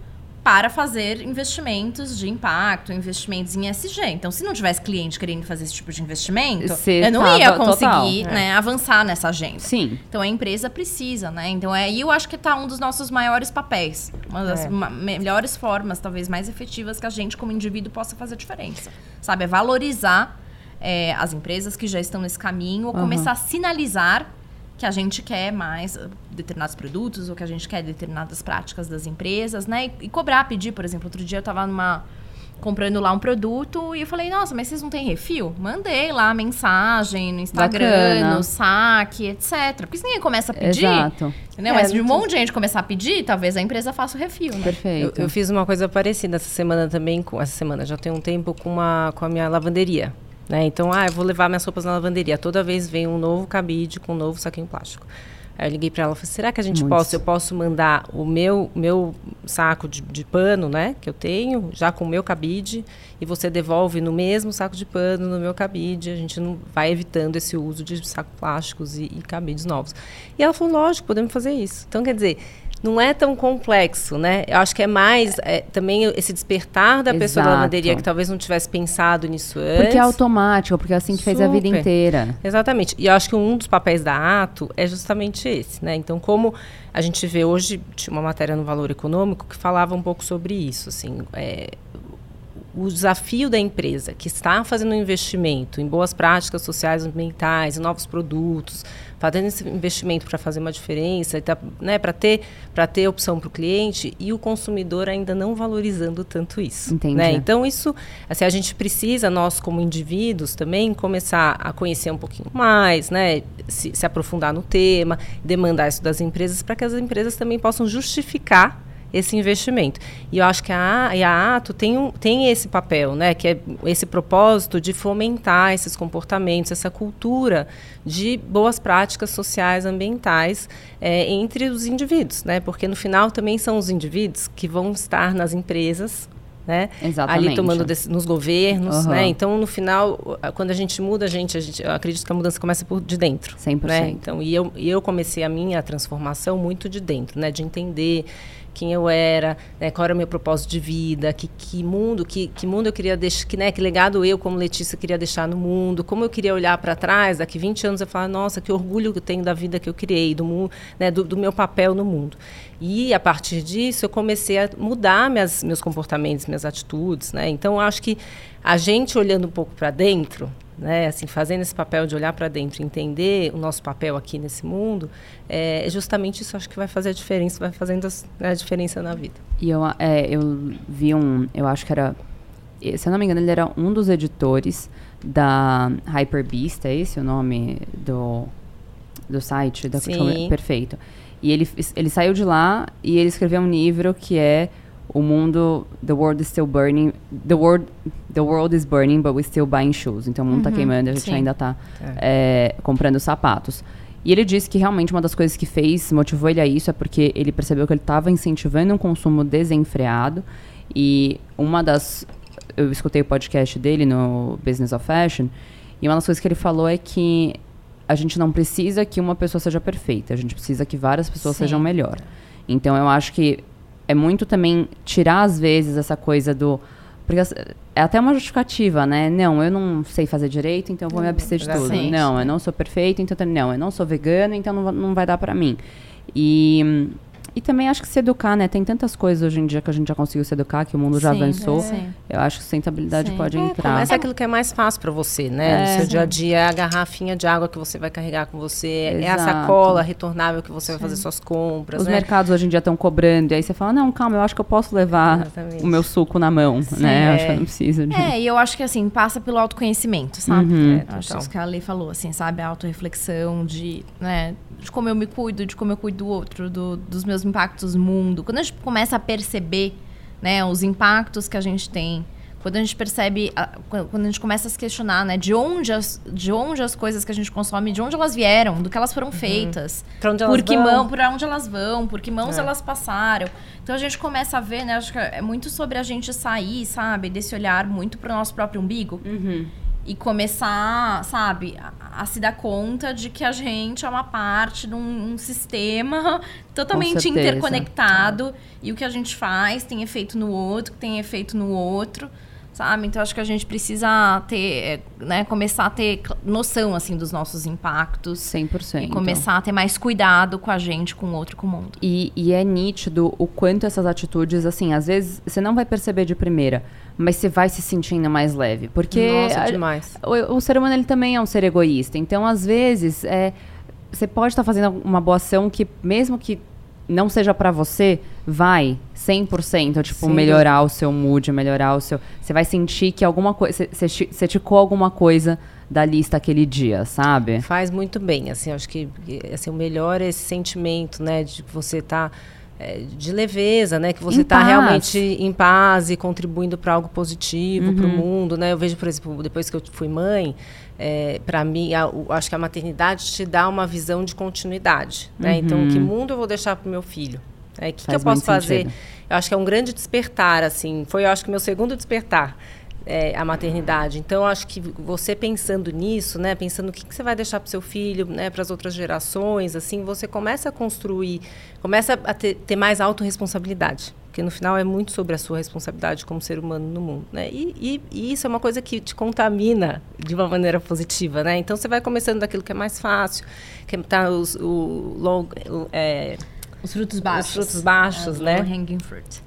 para fazer investimentos de impacto, investimentos em SG. Então, se não tivesse cliente querendo fazer esse tipo de investimento, Cê eu não ia conseguir total, né, é. avançar nessa agenda. Sim. Então, a empresa precisa, né? Então, é aí eu acho que está um dos nossos maiores papéis. Uma das é. melhores formas, talvez mais efetivas, que a gente, como indivíduo, possa fazer diferença. Sabe? É valorizar é, as empresas que já estão nesse caminho ou uhum. começar a sinalizar que a gente quer mais uh, determinados produtos ou que a gente quer determinadas práticas das empresas, né? E, e cobrar, pedir, por exemplo, outro dia eu estava numa comprando lá um produto e eu falei, nossa, mas vocês não têm refil? Mandei lá mensagem no Instagram, Bacana. no saque, etc. Porque se ninguém começa a pedir, Exato. entendeu? É, mas de um monte de gente começar a pedir, talvez a empresa faça o refil, né? Perfeito. Eu, eu, fiz uma coisa parecida essa semana também, com essa semana já tem um tempo com, uma, com a minha lavanderia. Né? Então, ah, eu vou levar minhas roupas na lavanderia. Toda vez vem um novo cabide com um novo saquinho plástico. Aí eu liguei para ela e falei, será que a gente pode, eu posso mandar o meu, meu saco de, de, pano, né, que eu tenho, já com o meu cabide, e você devolve no mesmo saco de pano, no meu cabide, a gente não vai evitando esse uso de sacos plásticos e, e cabides novos. E ela falou, lógico, podemos fazer isso. Então, quer dizer, não é tão complexo, né? Eu acho que é mais é, também esse despertar da Exato. pessoa da lavanderia que talvez não tivesse pensado nisso antes. Porque é automático, porque é assim que Super. fez a vida inteira. Exatamente. E eu acho que um dos papéis da Ato é justamente esse, né? Então, como a gente vê hoje, tinha uma matéria no Valor Econômico que falava um pouco sobre isso, assim, é, o desafio da empresa que está fazendo um investimento em boas práticas sociais ambientais, em novos produtos, fazendo esse investimento para fazer uma diferença, tá, né, para ter, ter opção para o cliente e o consumidor ainda não valorizando tanto isso. Entendi. Né? Então, isso, assim, a gente precisa, nós como indivíduos também, começar a conhecer um pouquinho mais, né, se, se aprofundar no tema, demandar isso das empresas, para que as empresas também possam justificar esse investimento. E eu acho que a, a Ato tem, um, tem esse papel, né, que é esse propósito de fomentar esses comportamentos, essa cultura de boas práticas sociais, ambientais é, entre os indivíduos, né, porque no final também são os indivíduos que vão estar nas empresas né? Ali tomando nos governos, uhum. né? Então, no final, quando a gente muda, a gente, a gente, acredito que a mudança começa por de dentro. 100%. Né? Então, e eu, e eu comecei a minha transformação muito de dentro, né? De entender quem eu era, né, qual era o meu propósito de vida, que, que mundo, que, que mundo eu queria deixar, que, né, que legado eu como Letícia queria deixar no mundo, como eu queria olhar para trás, daqui 20 anos eu falar, nossa, que orgulho que eu tenho da vida que eu criei, do né, do, do meu papel no mundo. E a partir disso eu comecei a mudar minhas, meus comportamentos, minhas atitudes, né? Então acho que a gente olhando um pouco para dentro, né, assim, fazendo esse papel de olhar para dentro, entender o nosso papel aqui nesse mundo, é justamente isso acho que vai fazer a diferença, vai fazendo a, a diferença na vida. E eu, é, eu vi um, eu acho que era, se eu não me engano, ele era um dos editores da Hyperbeast, é esse o nome do, do site? Da Sim. Perfeito. E ele, ele saiu de lá e ele escreveu um livro que é o mundo, the world is still burning, the world, the world is burning, but we're still buying shoes. Então o mundo está queimando, a gente sim. ainda está é. comprando sapatos. E ele disse que realmente uma das coisas que fez, motivou ele a isso, é porque ele percebeu que ele estava incentivando um consumo desenfreado. E uma das. Eu escutei o podcast dele no Business of Fashion, e uma das coisas que ele falou é que a gente não precisa que uma pessoa seja perfeita, a gente precisa que várias pessoas Sim. sejam melhor. Então eu acho que é muito também tirar às vezes essa coisa do porque é até uma justificativa, né? Não, eu não sei fazer direito, então eu vou me abster de tudo. Não, eu não sou perfeito, então não, eu não sou vegano, então não, não vai dar pra mim. E e também acho que se educar, né? Tem tantas coisas hoje em dia que a gente já conseguiu se educar, que o mundo já Sim, avançou. sim. Eu acho que sustentabilidade Sim. pode É, entrar. começa aquilo que é mais fácil para você, né? É. no seu dia a dia, é a garrafinha de água que você vai carregar com você, é a Exato. sacola retornável que você vai fazer suas compras, Os né? mercados hoje em dia estão cobrando, e aí você fala, não, calma, eu acho que eu posso levar Exatamente. o meu suco na mão, né? Eu acho que eu É. não preciso de... É, e eu acho que assim, passa pelo autoconhecimento, sabe? Uhum. É, acho que a Lei falou, assim, sabe? A autorreflexão de, né, de como eu me cuido, de como eu cuido do outro, do- dos meus impactos no mundo. Quando a gente começa a perceber, né, os impactos que a gente tem, quando a gente percebe, quando a gente começa a se questionar, né, de onde as, de onde as coisas que a gente consome, de onde elas vieram, do que elas foram feitas. Pra onde elas por que vão. mão, por onde elas vão, por que mãos É. elas passaram. Então a gente começa a ver, né? Acho que é muito sobre a gente sair, sabe, desse olhar muito pro nosso próprio umbigo Uhum. E começar, sabe, a, a se dar conta de que a gente é uma parte de um, um sistema totalmente interconectado e o que a gente faz tem efeito no outro, que tem efeito no outro. Sabe? Então acho que a gente precisa ter, é, né, começar a ter noção assim dos nossos impactos 100%. e começar a ter mais cuidado com a gente, com o outro, com o mundo. E, e é nítido o quanto essas atitudes, assim, às vezes você não vai perceber de primeira, mas você vai se sentindo mais leve. Porque Nossa, a- demais. o, o ser humano ele também é um ser egoísta. Então, às vezes, é, você pode estar fazendo uma boa ação que, mesmo que não seja pra você, vai 100%, tipo, Sim. melhorar o seu mood, melhorar o seu... Você vai sentir que alguma coisa... Você, ticou alguma coisa da lista aquele dia, sabe? Faz muito bem, assim, acho que assim, o melhor é esse sentimento, né, de que você tá é, de leveza, né, que você está realmente em paz e contribuindo para algo positivo para o Uhum. mundo, né? Eu vejo, por exemplo, depois que eu fui mãe, para mim, a- o- acho que a maternidade te dá uma visão de continuidade, né? Então, que mundo eu vou deixar para o meu filho? O que, que eu Uhum. Posso fazer? sentido. Eu acho que é um grande despertar, assim. Foi, eu acho que meu segundo despertar. é, a maternidade. Então, acho que você pensando nisso, né, pensando o que, que você vai deixar para o seu filho, né, para as outras gerações, assim, você começa a construir, começa a ter, ter mais autorresponsabilidade. Porque no final é muito sobre a sua responsabilidade como ser humano no mundo. Né? E, e- e isso é uma coisa que te contamina de uma maneira positiva. Né? Então, você vai começando daquilo que é mais fácil, que tá os, o long, é, Os frutos baixos. frutos baixos, É, né? low hanging fruit.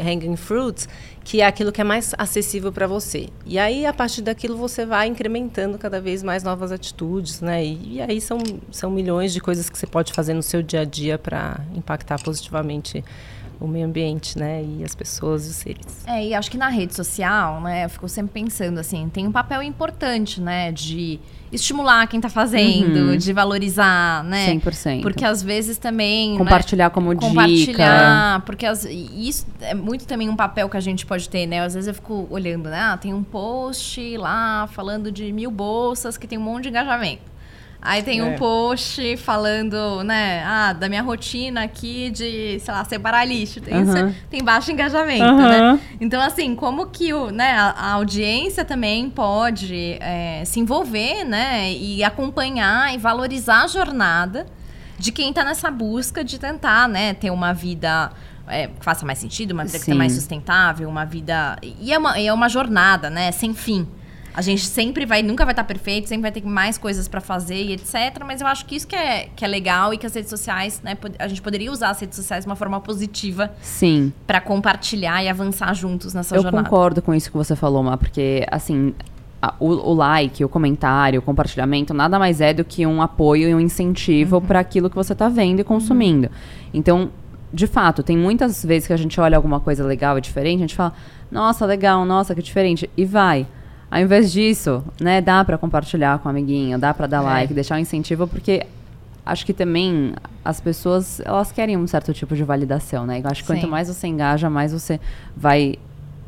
hanging fruits, que é aquilo que é mais acessível para você. E aí, a partir daquilo, você vai incrementando cada vez mais novas atitudes, né? E, e aí são, são milhões de coisas que você pode fazer no seu dia a dia para impactar positivamente o meio ambiente, né? E as pessoas e os seres. É, e acho que na rede social, né, eu fico sempre pensando assim, tem um papel importante, né, de estimular quem tá fazendo, Uhum. de valorizar, né? 100%. Porque às vezes também. né, Compartilhar como dica. compartilhar, porque as- isso é muito também um papel que a gente pode ter, né? Às vezes eu fico olhando, né? Ah, tem um post lá falando de mil bolsas que tem um monte de engajamento. Aí tem um É. post falando, né, ah, da minha rotina aqui de, sei lá, separar lixo. Isso- tem baixo engajamento, né? Então, assim, como que o, né, a, a audiência também pode é, se envolver, né? E acompanhar e valorizar a jornada de quem está nessa busca de tentar, né, ter uma vida é, que faça mais sentido, uma vida Sim. que mais sustentável, uma vida. E é uma, é uma jornada, né? Sem fim. A gente sempre vai, nunca vai estar perfeito, sempre vai ter mais coisas para fazer e etc. Mas eu acho que isso que é, que é legal e que as redes sociais, né? A gente poderia usar as redes sociais de uma forma positiva. Sim. Para compartilhar e avançar juntos nessa eu jornada. Eu concordo com isso que você falou, Má, porque, assim, o, o, like, o comentário, o compartilhamento, nada mais é do que um apoio e um incentivo uhum. para aquilo que você está vendo e consumindo. Uhum. Então, de fato, tem muitas vezes que a gente olha alguma coisa legal e diferente, a gente fala, nossa, legal, nossa, que diferente, e vai. Ao invés disso, né, dá para compartilhar com o amiguinho, dá para dar é. like, deixar um incentivo, porque acho que também as pessoas, elas querem um certo tipo de validação, né? Eu acho que Sim. quanto mais você engaja, mais você vai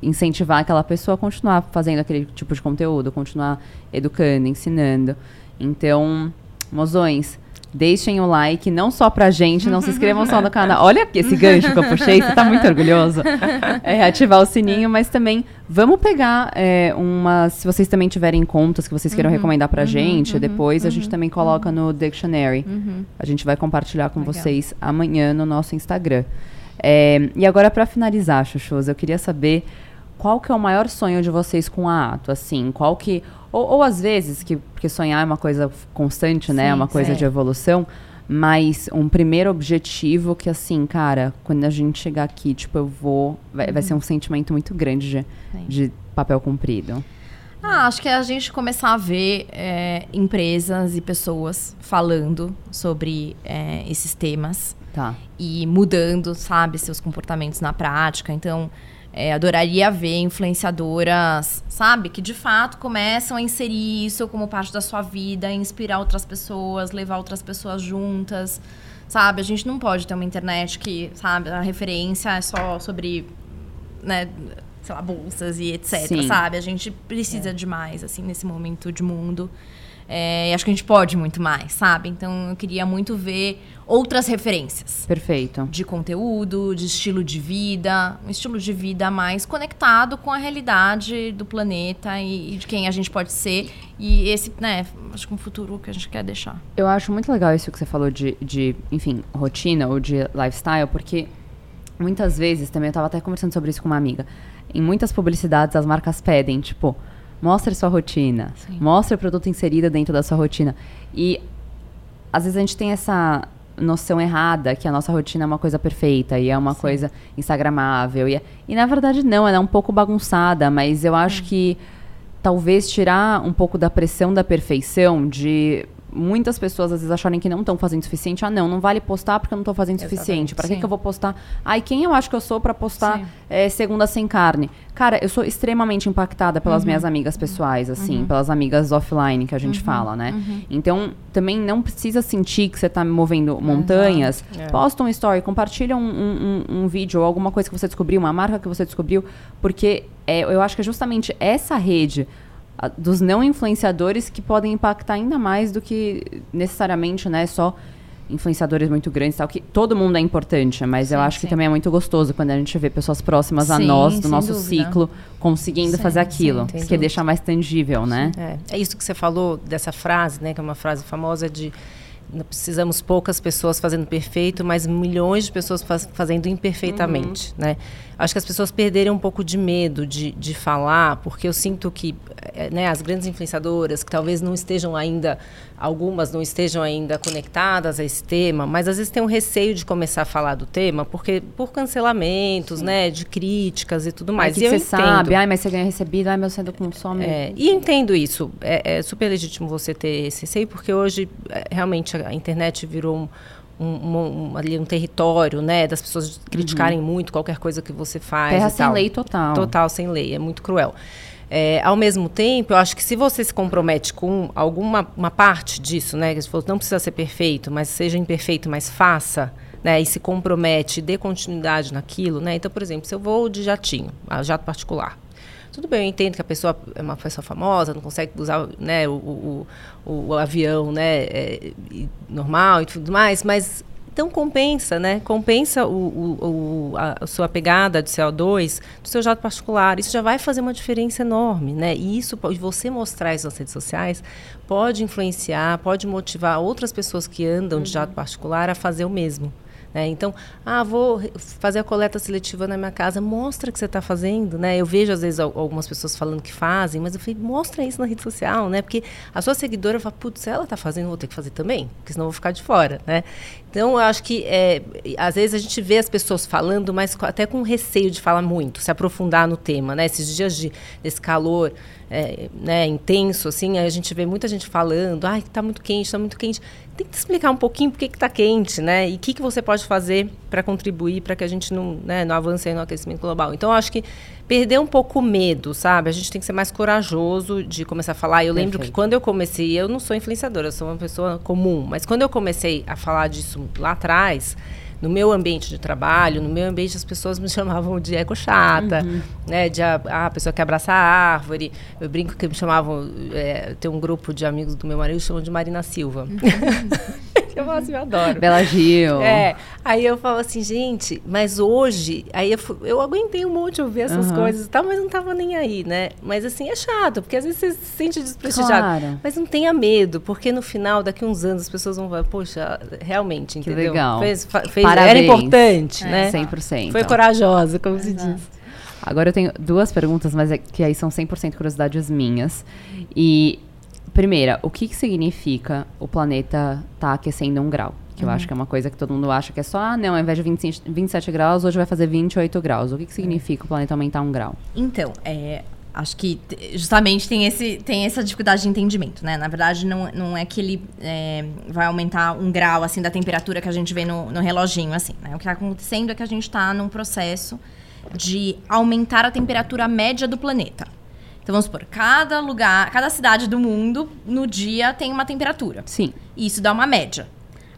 incentivar aquela pessoa a continuar fazendo aquele tipo de conteúdo, continuar educando, ensinando. Então, mozões, Deixem o like, não só pra gente, não se inscrevam só no canal. Olha esse gancho que eu puxei, você tá muito orgulhoso. É, ativar o sininho, mas também vamos pegar é, uma. Se vocês também tiverem contas que vocês queiram uhum, recomendar pra uhum, gente, uhum, depois a gente uhum, também coloca no Dictionary. Uhum. A gente vai compartilhar com Legal. vocês amanhã no nosso Instagram. É, e agora, para finalizar, Chuchus, eu queria saber qual que é o maior sonho de vocês com a Ato, assim, qual que ou, ou às vezes, que, porque sonhar é uma coisa constante, né? É uma coisa sim. de evolução. Mas um primeiro objetivo que, assim, cara, quando a gente chegar aqui, tipo, eu vou. Vai, uhum. vai ser um sentimento muito grande de, de papel cumprido. Ah, acho que é a gente começar a ver é, empresas e pessoas falando sobre é, esses temas. Tá. E mudando, sabe, seus comportamentos na prática. Então, é, adoraria ver influenciadoras, sabe, que de fato começam a inserir isso como parte da sua vida, inspirar outras pessoas, levar outras pessoas juntas, sabe? A gente não pode ter uma internet que, sabe, a referência é só sobre, né, sei lá, bolsas e etc, Sim. sabe? A gente precisa é. de mais, assim, nesse momento de mundo. É, e acho que a gente pode muito mais, sabe? Então eu queria muito ver outras referências. Perfeito. De conteúdo, de estilo de vida, um estilo de vida mais conectado com a realidade do planeta e, e de quem a gente pode ser. E esse, né, acho que um futuro que a gente quer deixar. Eu acho muito legal isso que você falou de, de enfim, rotina ou de lifestyle, porque muitas vezes, também eu estava até conversando sobre isso com uma amiga, em muitas publicidades as marcas pedem, tipo Mostre sua rotina. Sim. Mostre o produto inserido dentro da sua rotina. E às vezes a gente tem essa noção errada que a nossa rotina é uma coisa perfeita e é uma Sim. coisa instagramável. E, é, e na verdade não, ela é um pouco bagunçada, mas eu acho hum. que talvez tirar um pouco da pressão da perfeição de muitas pessoas às vezes acharem que não estão fazendo o suficiente. Ah, não, não vale postar porque eu não estou fazendo o suficiente. Para que, que eu vou postar? Ai, quem eu acho que eu sou para postar é, segunda sem carne? Cara, eu sou extremamente impactada pelas uhum. minhas amigas pessoais, assim, uhum. pelas amigas offline que a gente uhum. fala, né? Uhum. Então, também não precisa sentir que você está movendo montanhas. É. Posta um story, compartilha um, um, um, um, vídeo ou alguma coisa que você descobriu, uma marca que você descobriu, porque é, eu acho que é justamente essa rede dos não influenciadores que podem impactar ainda mais do que necessariamente, né, só influenciadores muito grandes tal, que todo mundo é importante, mas sim, eu acho sim. que também é muito gostoso quando a gente vê pessoas próximas sim, a nós, do nosso dúvida. ciclo, conseguindo fazer aquilo, que deixa mais tangível, né? É. é isso que você falou dessa frase, né, que é uma frase famosa de precisamos poucas pessoas fazendo perfeito, mas milhões de pessoas faz, fazendo imperfeitamente, uhum. né? Acho que as pessoas perderam um pouco de medo de, de falar, porque eu sinto que eh, né, as grandes influenciadoras, que talvez não estejam ainda, algumas não estejam ainda conectadas a esse tema, mas às vezes têm um receio de começar a falar do tema, porque por cancelamentos, Sim. né, de críticas e tudo mais. Ai, que e você sabe, ai, mas você ganha recebido, ai, meu sendo consome. É, e entendo isso. É, é super legítimo você ter esse receio, porque hoje é, realmente a internet virou um um, um, ali um território, né, das pessoas criticarem uhum. muito qualquer coisa que você faz. Terra sem lei total. Total sem lei, é muito cruel. É, ao mesmo tempo, eu acho que se você se compromete com alguma uma parte disso, né, que você falou, não precisa ser perfeito, mas seja imperfeito, mas faça, né, e se compromete, dê continuidade naquilo, né. Então, por exemplo, se eu vou de jatinho, jato particular, tudo bem, eu entendo que a pessoa é uma pessoa famosa, não consegue usar né, o, o, o, o avião né, é, normal e tudo mais, mas então compensa, né? Compensa o, o, a, a, sua pegada de CO2 do seu jato particular. Isso já vai fazer uma diferença enorme, né? E isso, você mostrar isso nas redes sociais, pode influenciar, pode motivar outras pessoas que andam uhum. de jato particular a fazer o mesmo. Né? Então, ah, vou fazer a coleta seletiva na minha casa, mostra que você está fazendo, né? Eu vejo às vezes algumas pessoas falando que fazem, mas eu falei, mostra isso na rede social, né? Porque a sua seguidora fala, putz, se ela está fazendo, vou ter que fazer também, porque senão eu vou ficar de fora, né? Então, eu acho que é, às vezes a gente vê as pessoas falando, mas até com receio de falar muito, se aprofundar no tema, né? Esses dias de, desse calor é, né, intenso, assim, a gente vê muita gente falando, ai, está muito quente, está muito quente. Tem que explicar um pouquinho por que está quente, né? E o que, que você pode fazer para contribuir para que a gente não, né, não avance no aquecimento global. Então, eu acho que perder um pouco o medo, sabe? A gente tem que ser mais corajoso de começar a falar. Eu lembro que quando eu comecei, eu não sou influenciadora, eu sou uma pessoa comum, mas quando eu comecei a falar disso lá atrás, no meu ambiente de trabalho, no meu ambiente as pessoas me chamavam de eco chata, uhum. né? De a, a, pessoa que abraça a árvore. Eu brinco que me chamavam, é, tem um grupo de amigos do meu marido que chamam de Marina Silva. Uhum. eu falo assim, eu adoro. Bela Gil. É. Aí eu falo assim, gente, mas hoje, aí eu, eu aguentei um monte de ouvir essas uhum. coisas e tal, mas não tava nem aí, né? Mas assim, é chato, porque às vezes você se sente desprestigiado. Claro. Mas não tenha medo, porque no final, daqui uns anos, as pessoas vão falar, poxa, realmente, entendeu? Que legal. Fez, fez, era importante, é. né? 100%. Foi corajosa, como Exato. se diz. Agora eu tenho duas perguntas, mas é que aí são 100% curiosidades minhas. E primeira, o que, que significa o planeta estar tá aquecendo um grau? Que uhum. eu acho que é uma coisa que todo mundo acha que é só, ah, não, ao invés de 20, 27 graus, hoje vai fazer 28 graus. O que, que significa o planeta aumentar um grau? Então, é, acho que justamente tem, esse, tem essa dificuldade de entendimento, né? Na verdade, não, não é que ele é, vai aumentar um grau, assim, da temperatura que a gente vê no, no reloginho, assim, né? O que está acontecendo é que a gente está num processo de aumentar a temperatura média do planeta. Então vamos supor, cada lugar, cada cidade do mundo no dia tem uma temperatura. Sim. E isso dá uma média.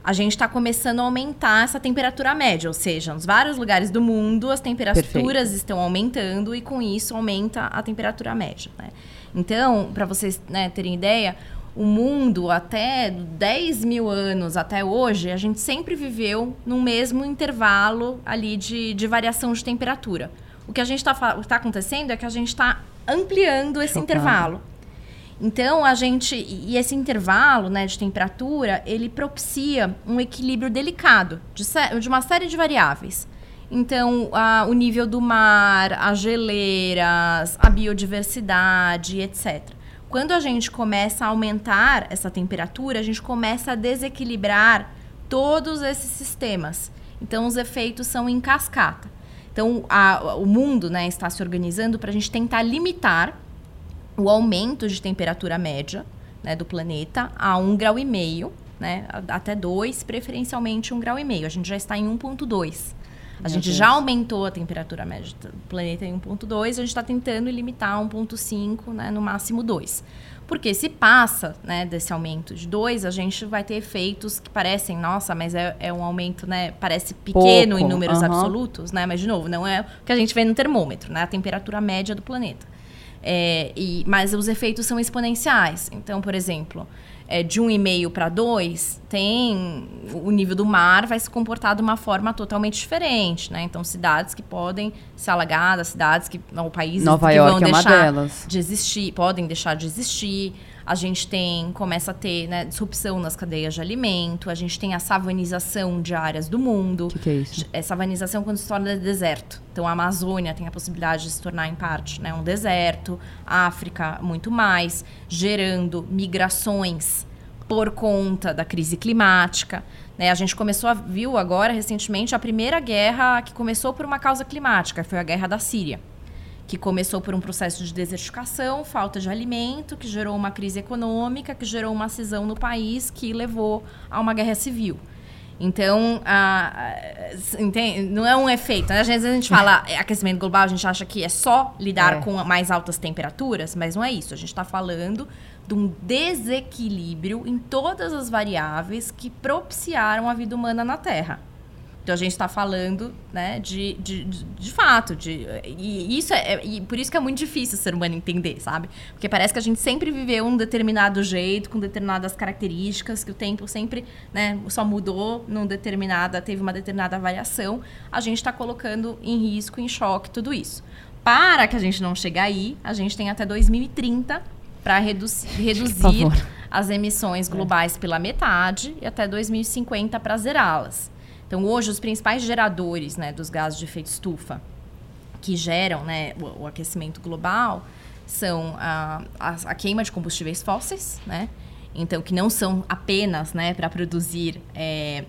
A gente está começando a aumentar essa temperatura média, ou seja, nos vários lugares do mundo as temperaturas Perfeito. estão aumentando e com isso aumenta a temperatura média. Né? Então, para vocês né, terem ideia, o mundo até 10 mil anos até hoje, a gente sempre viveu no mesmo intervalo ali de, de variação de temperatura. O que a gente está tá acontecendo é que a gente está ampliando esse Chocado. intervalo. Então, a gente. E esse intervalo né, de temperatura, ele propicia um equilíbrio delicado de, de uma série de variáveis. Então, a, o nível do mar, as geleiras, a biodiversidade, etc. Quando a gente começa a aumentar essa temperatura, a gente começa a desequilibrar todos esses sistemas. Então, os efeitos são em cascata. Então, a, o mundo né, está se organizando para a gente tentar limitar o aumento de temperatura média né, do planeta a um grau e meio, né, até dois, preferencialmente um grau e meio. A gente já está em 1,2. A gente Deus. já aumentou a temperatura média do planeta em 1,2, a gente está tentando limitar a 1,5, né, no máximo 2. Porque se passa né, desse aumento de 2, a gente vai ter efeitos que parecem, nossa, mas é, é um aumento, né? Parece pequeno Pouco, em números uhum. absolutos, né? Mas, de novo, não é o que a gente vê no termômetro, né? A temperatura média do planeta. É, e, mas os efeitos são exponenciais. Então, por exemplo, é, de 1,5 para 2, tem o nível do mar vai se comportar de uma forma totalmente diferente, né? Então, cidades que podem ser alagadas, cidades que ou países Nova que York vão é deixar de existir, podem deixar de existir. A gente tem começa a ter né, disrupção nas cadeias de alimento. A gente tem a savanização de áreas do mundo. O que, que, é isso? É savanização quando se torna deserto. Então a Amazônia tem a possibilidade de se tornar em parte né, um deserto. A África muito mais, gerando migrações por conta da crise climática. Né? A gente começou a viu agora recentemente a primeira guerra que começou por uma causa climática, foi a guerra da Síria que começou por um processo de desertificação, falta de alimento, que gerou uma crise econômica, que gerou uma cisão no país, que levou a uma guerra civil. Então, a, entende? não é um efeito. Né? Às vezes a gente fala aquecimento global, a gente acha que é só lidar é. com mais altas temperaturas, mas não é isso. A gente está falando de um desequilíbrio em todas as variáveis que propiciaram a vida humana na Terra. Então a gente está falando, né, de, de, de, de, fato, de, e isso é, e por isso que é muito difícil o ser humano entender, sabe? Porque parece que a gente sempre viveu um determinado jeito, com determinadas características, que o tempo sempre, né, só mudou num determinada, teve uma determinada variação. A gente está colocando em risco, em choque tudo isso. Para que a gente não chegue aí, a gente tem até 2030 para redu reduzir as emissões globais pela metade e até 2050 para zerá-las. Então, hoje, os principais geradores né, dos gases de efeito estufa que geram né, o, o aquecimento global são a, a, a, queima de combustíveis fósseis, né? Então, que não são apenas né, para produzir é,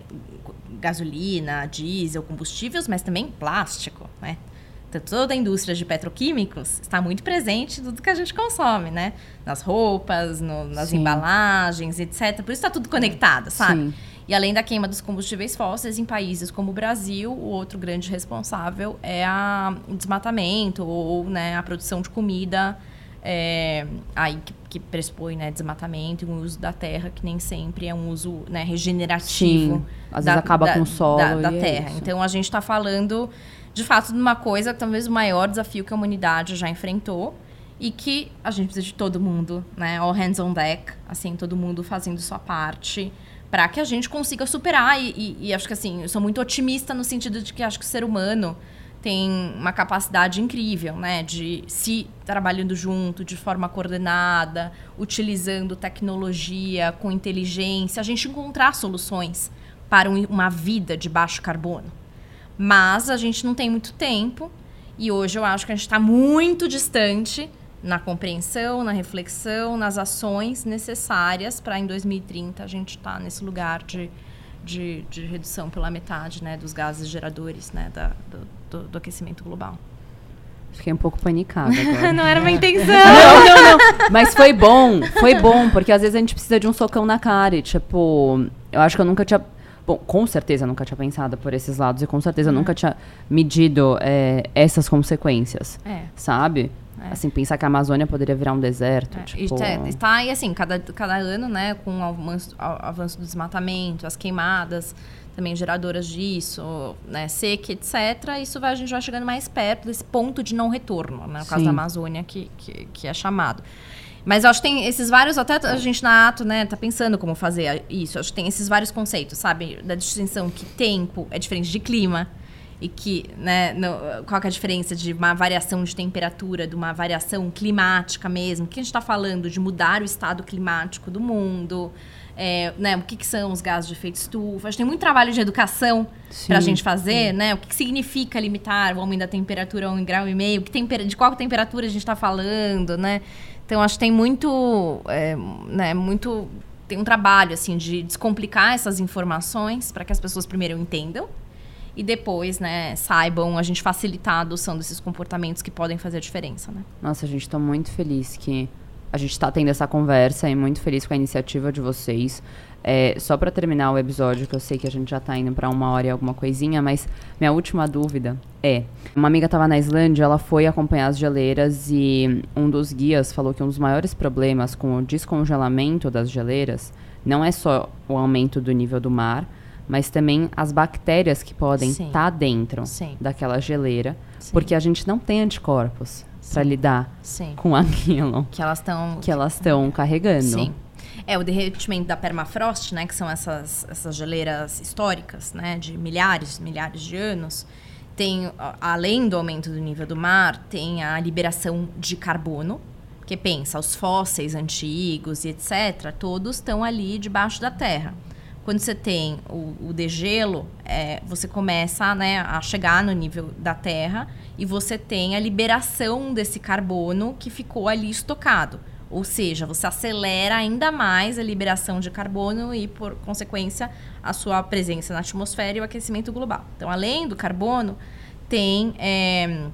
gasolina, diesel, combustíveis, mas também plástico, né? Então, toda a indústria de petroquímicos está muito presente em tudo que a gente consome, né? Nas roupas, no, nas Sim. embalagens, etc. Por isso está tudo conectado, sabe? Sim. E além da queima dos combustíveis fósseis, em países como o Brasil, o outro grande responsável é a, o desmatamento ou né, a produção de comida é, aí que, que pressupõe né, desmatamento e um uso da terra que nem sempre é um uso né, regenerativo. Sim, às da, vezes acaba da, com o solo. Da, da é terra. É então a gente está falando de fato de uma coisa, talvez o maior desafio que a humanidade já enfrentou e que a gente precisa de todo mundo, né? All hands on deck, assim, todo mundo fazendo sua parte para que a gente consiga superar. E, e, e, acho que assim, eu sou muito otimista no sentido de que acho que o ser humano tem uma capacidade incrível, né? De se trabalhando junto, de forma coordenada, utilizando tecnologia com inteligência, a gente encontrar soluções para um, uma vida de baixo carbono. Mas a gente não tem muito tempo e hoje eu acho que a gente está muito distante na compreensão, na reflexão, nas ações necessárias para em 2030 a gente estar tá nesse lugar de, de, de, redução pela metade né, dos gases geradores né, da, do, do, do aquecimento global. Fiquei um pouco panicada agora. não era uma intenção. não, não, não. Mas foi bom, foi bom, porque às vezes a gente precisa de um socão na cara. E, tipo, eu acho que eu nunca tinha. Bom, com certeza nunca tinha pensado por esses lados e com certeza eu nunca tinha medido é, essas consequências. É. Sabe? É. Assim, pensar que a Amazônia poderia virar um deserto. É. Tipo... É, está aí, assim, cada, cada ano, né, com o avanço, o avanço do desmatamento, as queimadas, também geradoras disso, né, seca, etc. Isso vai, a gente vai chegando mais perto desse ponto de não retorno, né, no Sim. caso da Amazônia, que, que, que, é chamado. Mas eu acho que tem esses vários, até a gente na ato, né, tá pensando como fazer isso. Eu acho que tem esses vários conceitos, sabe? Da distinção que tempo é diferente de clima e que, né, no, qual que é a diferença de uma variação de temperatura, de uma variação climática mesmo? O que a gente está falando de mudar o estado climático do mundo? É, né, o que, que, são os gases de efeito estufa? A gente tem muito trabalho de educação para a gente fazer, sim. né? O que, que, significa limitar o aumento da temperatura a um grau e meio? Que tempera de qual temperatura a gente está falando, né? Então, acho que tem muito, é, né, muito... Tem um trabalho, assim, de descomplicar essas informações para que as pessoas primeiro entendam e depois, né, saibam a gente facilitar a adoção desses comportamentos que podem fazer a diferença, né? Nossa, a gente está muito feliz que a gente está tendo essa conversa e muito feliz com a iniciativa de vocês. É, só para terminar o episódio, que eu sei que a gente já está indo para uma hora e alguma coisinha, mas minha última dúvida é: uma amiga estava na Islândia, ela foi acompanhar as geleiras e um dos guias falou que um dos maiores problemas com o descongelamento das geleiras não é só o aumento do nível do mar, mas também as bactérias que podem estar tá dentro Sim. daquela geleira, Sim. porque a gente não tem anticorpos para lidar Sim. com aquilo que elas estão que elas estão carregando. Sim. É, o derretimento da permafrost, né, que são essas, essas geleiras históricas, né, de milhares, milhares de anos, tem, além do aumento do nível do mar, tem a liberação de carbono, porque pensa, os fósseis antigos e etc., todos estão ali debaixo da terra. Quando você tem o, o degelo, é, você começa né, a chegar no nível da Terra e você tem a liberação desse carbono que ficou ali estocado. Ou seja, você acelera ainda mais a liberação de carbono e, por consequência, a sua presença na atmosfera e o aquecimento global. Então, além do carbono, tem é,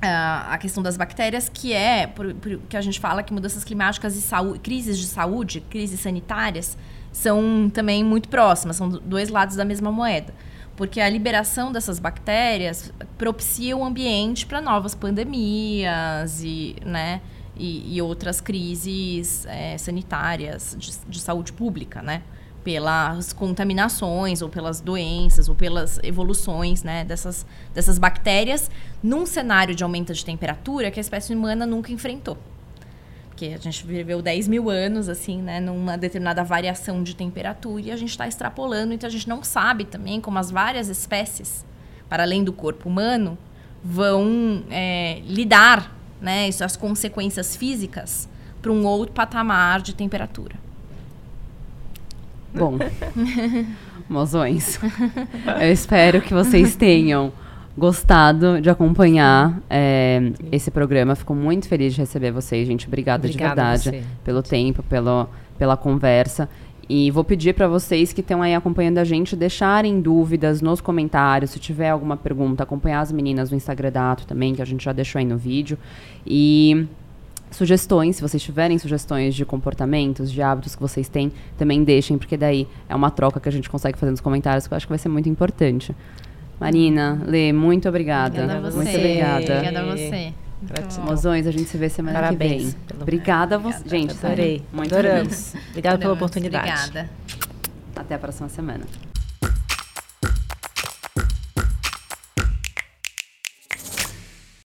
a questão das bactérias, que é por, por, que a gente fala que mudanças climáticas e saúde, crises de saúde, crises sanitárias, são também muito próximas, são dois lados da mesma moeda. Porque a liberação dessas bactérias propicia o ambiente para novas pandemias e, né, e, e outras crises é, sanitárias de, de saúde pública, né? pelas contaminações ou pelas doenças ou pelas evoluções né, dessas, dessas bactérias num cenário de aumento de temperatura que a espécie humana nunca enfrentou porque a gente viveu 10 mil anos, assim, né, numa determinada variação de temperatura e a gente está extrapolando, então a gente não sabe também como as várias espécies, para além do corpo humano, vão é, lidar, né, as consequências físicas para um outro patamar de temperatura. Bom, mozões, eu espero que vocês tenham gostado de acompanhar é, esse programa. Fico muito feliz de receber vocês, gente. Obrigada, Obrigada de verdade pelo tempo, pelo, pela conversa. E vou pedir para vocês que estão aí acompanhando a gente deixarem dúvidas nos comentários. Se tiver alguma pergunta, acompanhar as meninas no Instagram da Ato também, que a gente já deixou aí no vídeo. E sugestões, se vocês tiverem sugestões de comportamentos, de hábitos que vocês têm, também deixem, porque daí é uma troca que a gente consegue fazer nos comentários, que eu acho que vai ser muito importante. Marina, Lê, muito obrigada. Obrigada a você. Muito obrigada. Obrigada a você. Gratidão. Mozões, a gente se vê semana Parabéns que vem. pelo- Obrigada a você. Gente, Adorei. Muito Adoramos. Obrigada pela oportunidade. Obrigada. Até a próxima semana.